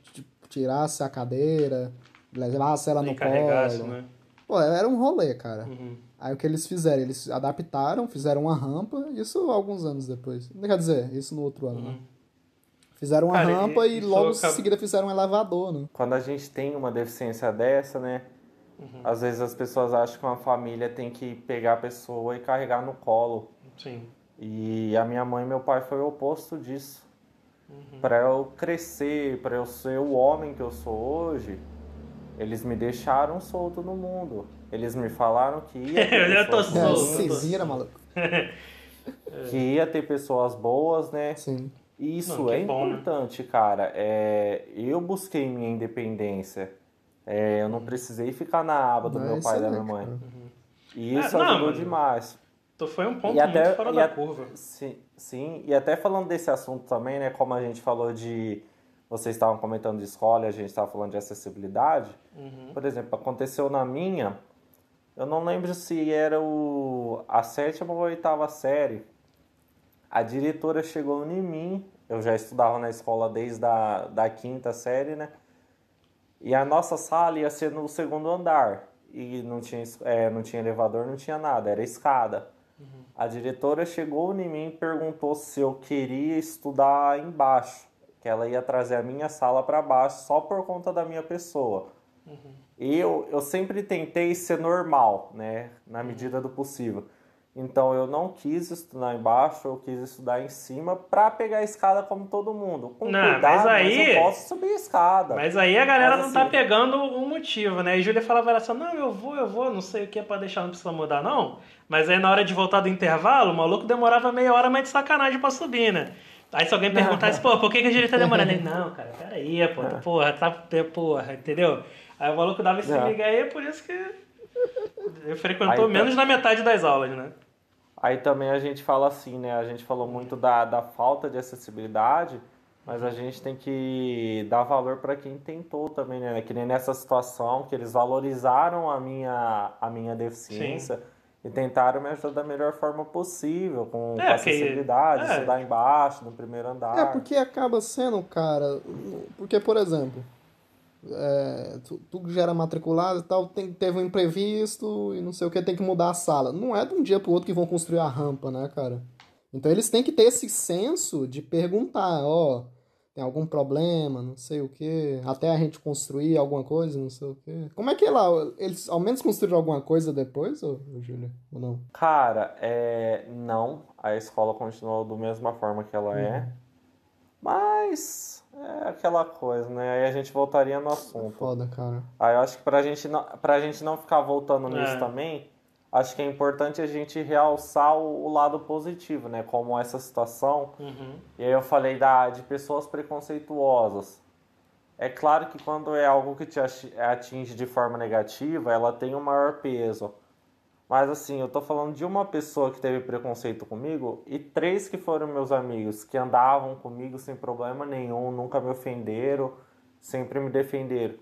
tirasse a cadeira, levasse ela no colo. Né? Pô, era um rolê, cara. Uhum. Aí o que eles fizeram? Eles adaptaram, fizeram uma rampa, isso alguns anos depois. Quer dizer, isso no outro ano, né? Fizeram uma Cara, rampa e isso logo em seguida fizeram um elevador, né? Quando a gente tem uma deficiência dessa, né? Uhum. Às vezes as pessoas acham que uma família tem que pegar a pessoa e carregar no colo. Sim. E a minha mãe e meu pai foi o oposto disso. Uhum. Pra eu crescer, pra eu ser o homem que eu sou hoje, eles me deixaram solto no mundo. Eles me falaram que [laughs] ia ter Eu tô pessoas É, solto. ruins, se vira, maluco. [laughs] que ia ter pessoas boas, né? Sim. E Isso Não, é bom, né? importante, cara. É, eu busquei minha independência. É, eu não precisei ficar na aba do Não, meu pai e é, da minha mãe. E isso É, não, ajudou mas- demais. Então foi um ponto E até- muito fora da a- curva. Sim, sim, e até falando desse assunto também, né? Como a gente falou de. Vocês estavam comentando de escola e a gente estava falando de acessibilidade. Uhum. Por exemplo, aconteceu na minha. Eu não lembro se era o, a sétima ou a oitava série. A diretora chegou em mim. Eu já estudava na escola desde a da quinta série, né? E a nossa sala ia ser no segundo andar. E não tinha, é, não tinha elevador, não tinha nada, era escada. A diretora chegou em mim e perguntou se eu queria estudar embaixo. Que ela ia trazer a minha sala para baixo só por conta da minha pessoa. Eu, eu sempre tentei ser normal, né? Na medida do possível. Então eu não quis estudar embaixo, eu quis estudar em cima pra pegar a escada como todo mundo. Com Não, cuidado, mas aí- eu posso subir a escada. Mas aí a galera Mas não tá assim- pegando o motivo, né? E Júlia falava assim, não, eu vou, eu vou, não sei o que é pra deixar, não precisa mudar, não. Mas aí na hora de voltar do intervalo, o maluco demorava meia hora, mas de sacanagem pra subir, né? Aí se alguém perguntasse, pô, por que, que a Júlia tá demorando? Ele, [laughs] não, cara, peraí, pô, tá- porra, tá, porra, entendeu? Aí o maluco dava esse É. liga aí, por isso que ele frequentou Aí tá- menos da metade das aulas, né? Aí também a gente fala assim, né? A gente falou muito da, da falta de acessibilidade, mas a gente tem que dar valor para quem tentou também, né? Que nem nessa situação, que eles valorizaram a minha, a minha deficiência e tentaram me ajudar da melhor forma possível, com, É, acessibilidade, é. estudar embaixo, no primeiro andar. É, porque acaba sendo, cara. Porque, por exemplo, é, tu, tu que já era matriculado e tal, tem, teve um imprevisto e não sei o que, tem que mudar a sala. Não é de um dia pro outro que vão construir a rampa, né, cara? Então eles têm que ter esse senso de perguntar, ó, tem algum problema, não sei o que, até a gente construir alguma coisa, não sei o que. Como é que é lá? Eles ao menos construíram alguma coisa depois, ô, ô Júlio? Ou não? Cara, é, não, a escola continuou da mesma forma que ela é, mas é aquela coisa, né? Aí a gente voltaria no assunto. Foda, cara. Aí eu acho que pra gente não, pra gente não ficar voltando nisso É. também, acho que é importante a gente realçar o, o lado positivo, né? Como essa situação. Uhum. E aí eu falei da, de pessoas preconceituosas. É claro que quando é algo que te ati- atinge de forma negativa, ela tem um maior peso. Mas assim, eu tô falando de uma pessoa que teve preconceito comigo e três que foram meus amigos, que andavam comigo sem problema nenhum, nunca me ofenderam, sempre me defenderam.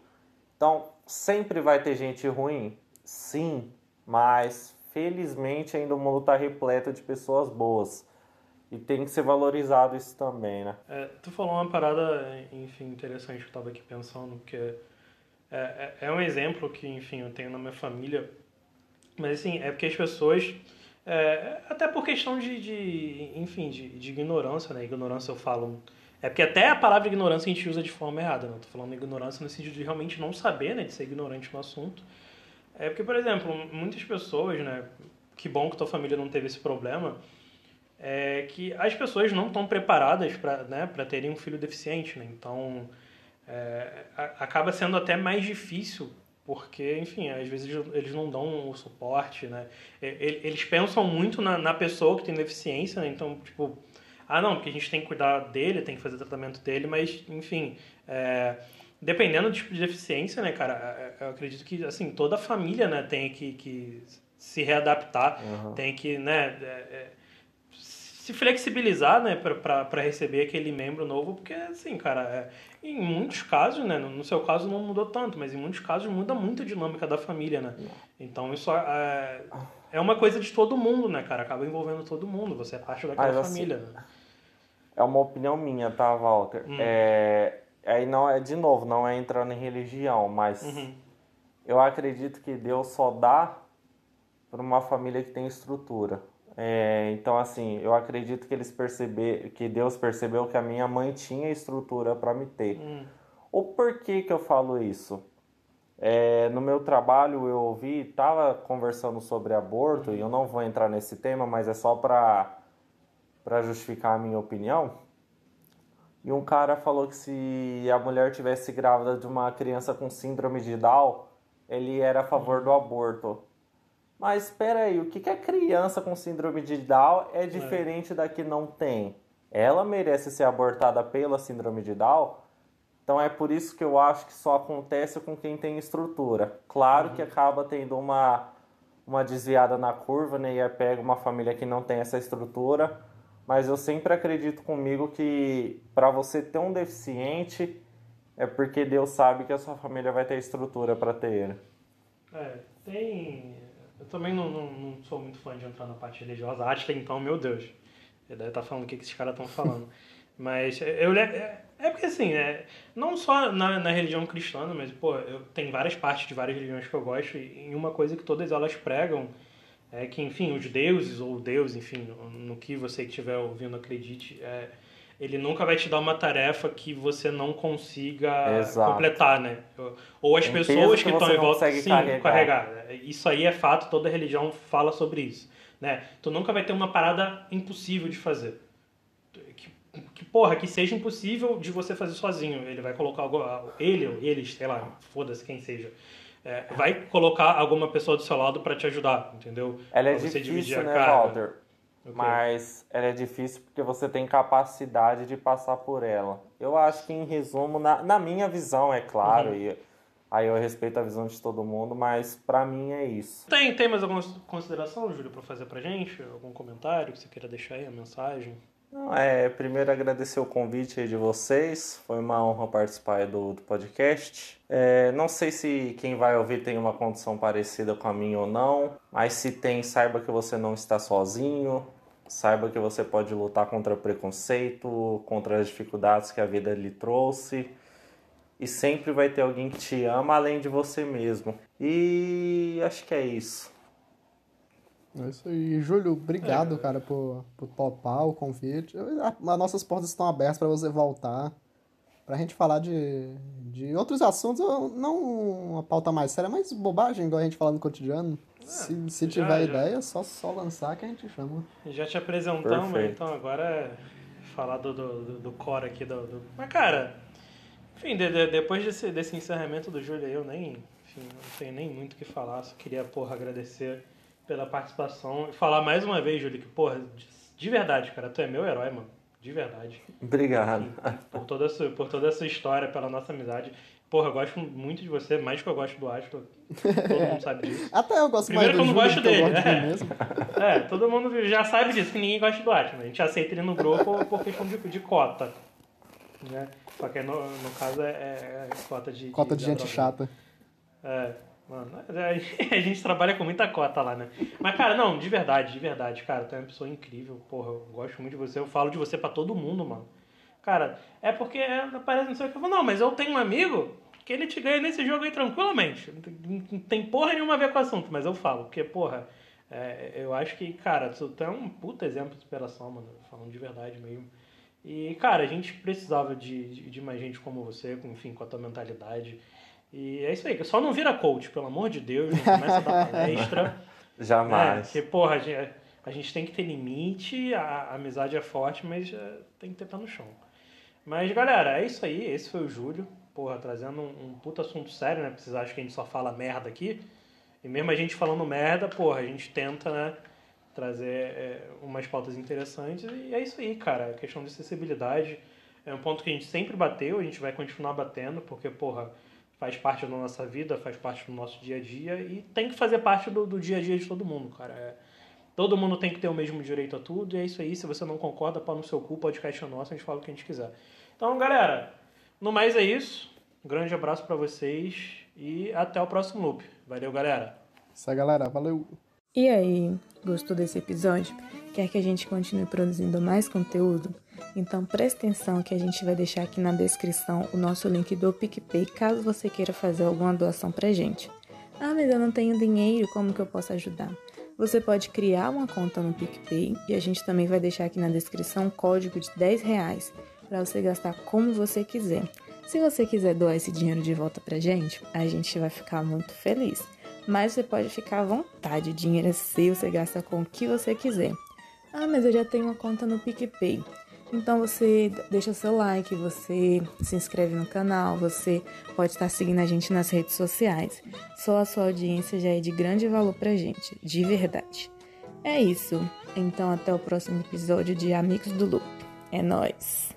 Então, sempre vai ter gente ruim? Sim, mas felizmente ainda o mundo tá repleto de pessoas boas. E tem que ser valorizado isso também, né? É, tu falou uma parada, enfim, interessante que eu tava aqui pensando, que é, é, é um exemplo que, enfim, eu tenho na minha família, mas assim, é porque as pessoas, é, até por questão de, de enfim, de, de ignorância, né? Ignorância eu falo, é porque até a palavra ignorância a gente usa de forma errada, né? Eu tô falando ignorância no sentido de realmente não saber, né? De ser ignorante no assunto. É porque, por exemplo, muitas pessoas, né? Que bom que tua família não teve esse problema, é que as pessoas não estão preparadas para né, pra terem um filho deficiente, né? Então, é, acaba sendo até mais difícil, porque, enfim, às vezes eles não dão o suporte, né? E- Eles pensam muito na, na pessoa que tem deficiência, né? Então, tipo, ah, não, porque a gente tem que cuidar dele, tem que fazer tratamento dele, mas, enfim, é, dependendo do tipo de deficiência, né, cara, é- eu acredito que, assim, toda a família, né, tem que, que se readaptar, Uhum. tem que, né, é, é, se flexibilizar, né, para receber aquele membro novo, porque, assim, cara, é, em muitos casos, né, no, seu caso não mudou tanto, mas em muitos casos muda muito a dinâmica da família, né? Então isso é, é uma coisa de todo mundo, né, cara? Acaba envolvendo todo mundo, você é parte daquela Mas, assim, família, né? É uma opinião minha, tá, Walter? Hum. É, aí não é, de novo, não é entrando em religião, mas Uhum. eu acredito que Deus só dá para uma família que tem estrutura. É, então, assim, eu acredito que eles perceber, que Deus percebeu que a minha mãe tinha estrutura para me ter. Hum. O porquê que eu falo isso? É, no meu trabalho eu ouvi, estava conversando sobre aborto, e eu não vou entrar nesse tema, mas é só para justificar a minha opinião. E um cara falou que se a mulher tivesse grávida de uma criança com síndrome de Down, ele era a favor do aborto. Mas espera aí, o que, que a criança com síndrome de Down é diferente da que não tem? Ela merece ser abortada pela síndrome de Down? Então é por isso que eu acho que só acontece com quem tem estrutura. Claro que acaba tendo uma, uma desviada na curva, né? E aí pega uma família que não tem essa estrutura. Mas eu sempre acredito comigo que para você ter um deficiente é porque Deus sabe que a sua família vai ter estrutura para ter ele. É, tem. Eu também não, não, não sou muito fã de entrar na parte religiosa. Atila, então, meu Deus. Ele deve estar falando o que, que esses caras estão falando. [laughs] Mas eu é, é porque assim, é, não só na, na religião cristã, mas pô, eu tem várias partes de várias religiões que eu gosto e, e uma coisa que todas elas pregam é que, enfim, os deuses ou Deus, enfim, no, no que você que estiver ouvindo acredite, é, ele nunca vai te dar uma tarefa que você não consiga Exato. completar, né? Ou as Um pessoas que que estão em volta, sim, carregar. carregar. Isso aí é fato, toda religião fala sobre isso, né? Tu nunca vai ter uma parada impossível de fazer. Que, que porra, que seja impossível de você fazer sozinho. Ele vai colocar algo, ele ou eles, sei lá, foda-se quem seja. É, vai colocar alguma pessoa do seu lado para te ajudar, entendeu? Ela é Pra você dividir difícil, a né, carga. Walter? Ok. Mas ela é difícil porque você tem capacidade de passar por ela. Eu acho que, em resumo, na, na minha visão, é claro, Uhum. e aí eu respeito a visão de todo mundo, mas pra mim é isso. Tem, tem mais alguma consideração, Júlio, para fazer pra gente? Algum comentário que você queira deixar aí, a mensagem? É, primeiro agradecer o convite de vocês, foi uma honra participar do, do podcast. É, não sei se quem vai ouvir tem uma condição parecida com a minha ou não, mas se tem, saiba que você não está sozinho, saiba que você pode lutar contra o preconceito, contra as dificuldades que a vida lhe trouxe. E sempre vai ter alguém que te ama além de você mesmo. E acho que é isso. É isso aí. Júlio, É. obrigado, cara, por, por topar o convite. As nossas portas estão abertas para você voltar. Pra gente falar de, de outros assuntos, não uma pauta mais séria, mas bobagem, igual a gente fala no cotidiano. Se, se É, já- tiver já. ideia, é só, só lançar que a gente chama. Já te apresentamos, Perfeito. então agora é falar do, do, do, do core aqui. Do, do- Mas, cara, enfim, de- de- depois desse, desse encerramento do Júlio aí, eu nem, enfim, não tenho nem muito o que falar. Só queria, porra, agradecer pela participação e falar mais uma vez, Júlio, que, porra, de, de verdade, cara, tu é meu herói, mano. De verdade. Obrigado. por toda, a sua, por toda essa história, pela nossa amizade. Porra, eu gosto muito de você, mais que eu gosto do Astro. Todo mundo sabe disso. [laughs] Até eu gosto Primeiro mais do que eu não gosto do que eu dele, gosto de né? mim mesmo. [laughs] É, todo mundo já sabe disso, que ninguém gosta do Atman. A gente aceita ele no grupo por questão de, de cota. Né? Só que no, no caso é, é cota de. Cota de gente adolescente. chata. É, mano, [laughs] a gente trabalha com muita cota lá, né? Mas, cara, não, de verdade, de verdade, cara, tu é uma pessoa incrível, porra, eu gosto muito de você, eu falo de você pra todo mundo, mano. Cara, é porque é, parece não sei o que eu falo, não, mas eu tenho um amigo que ele te ganha nesse jogo aí tranquilamente. Não tem porra nenhuma a ver com o assunto, mas eu falo, porque, porra, é, eu acho que, cara, tu, tu é um puta exemplo de superação, mano, falando de verdade mesmo. E, cara, a gente precisava de, de, de mais gente como você, com, enfim, com a tua mentalidade. E é isso aí, só não vira coach, pelo amor de Deus, não começa a dar [laughs] palestra. Jamais. É, porque, porra, a gente, a gente tem que ter limite, a, a amizade é forte, mas é, tem que ter pé no chão. Mas, galera, é isso aí. Esse foi o Júlio. Porra, trazendo um, um puta assunto sério, né? Porque vocês acham que a gente só fala merda aqui. E mesmo a gente falando merda, porra, a gente tenta, né? Trazer é, umas pautas interessantes. E é isso aí, cara. A questão de acessibilidade é um ponto que a gente sempre bateu, a gente vai continuar batendo, porque, porra, faz parte da nossa vida, faz parte do nosso dia a dia e tem que fazer parte do, do dia a dia de todo mundo, cara. É, todo mundo tem que ter o mesmo direito a tudo e é isso aí. Se você não concorda, pau no seu cu, podcast é nosso, a gente fala o que a gente quiser. Então, galera, no mais é isso. Um grande abraço pra vocês e até o próximo loop. Valeu, galera. Isso aí, galera. Valeu. E aí, gostou desse episódio? Quer que a gente continue produzindo mais conteúdo? Então preste atenção que a gente vai deixar aqui na descrição o nosso link do PicPay caso você queira fazer alguma doação pra gente. Ah, mas eu não tenho dinheiro, como que eu posso ajudar? Você pode criar uma conta no PicPay e a gente também vai deixar aqui na descrição um código de 10 reais para você gastar como você quiser. Se você quiser doar esse dinheiro de volta pra gente, a gente vai ficar muito feliz. Mas você pode ficar à vontade, o dinheiro é seu, você gasta com o que você quiser. Ah, mas eu já tenho uma conta no PicPay. Então você deixa seu like, você se inscreve no canal, você pode estar seguindo a gente nas redes sociais. Só a sua audiência já é de grande valor pra gente, de verdade. É isso. Então até o próximo episódio de Amigos do Loop. É nós.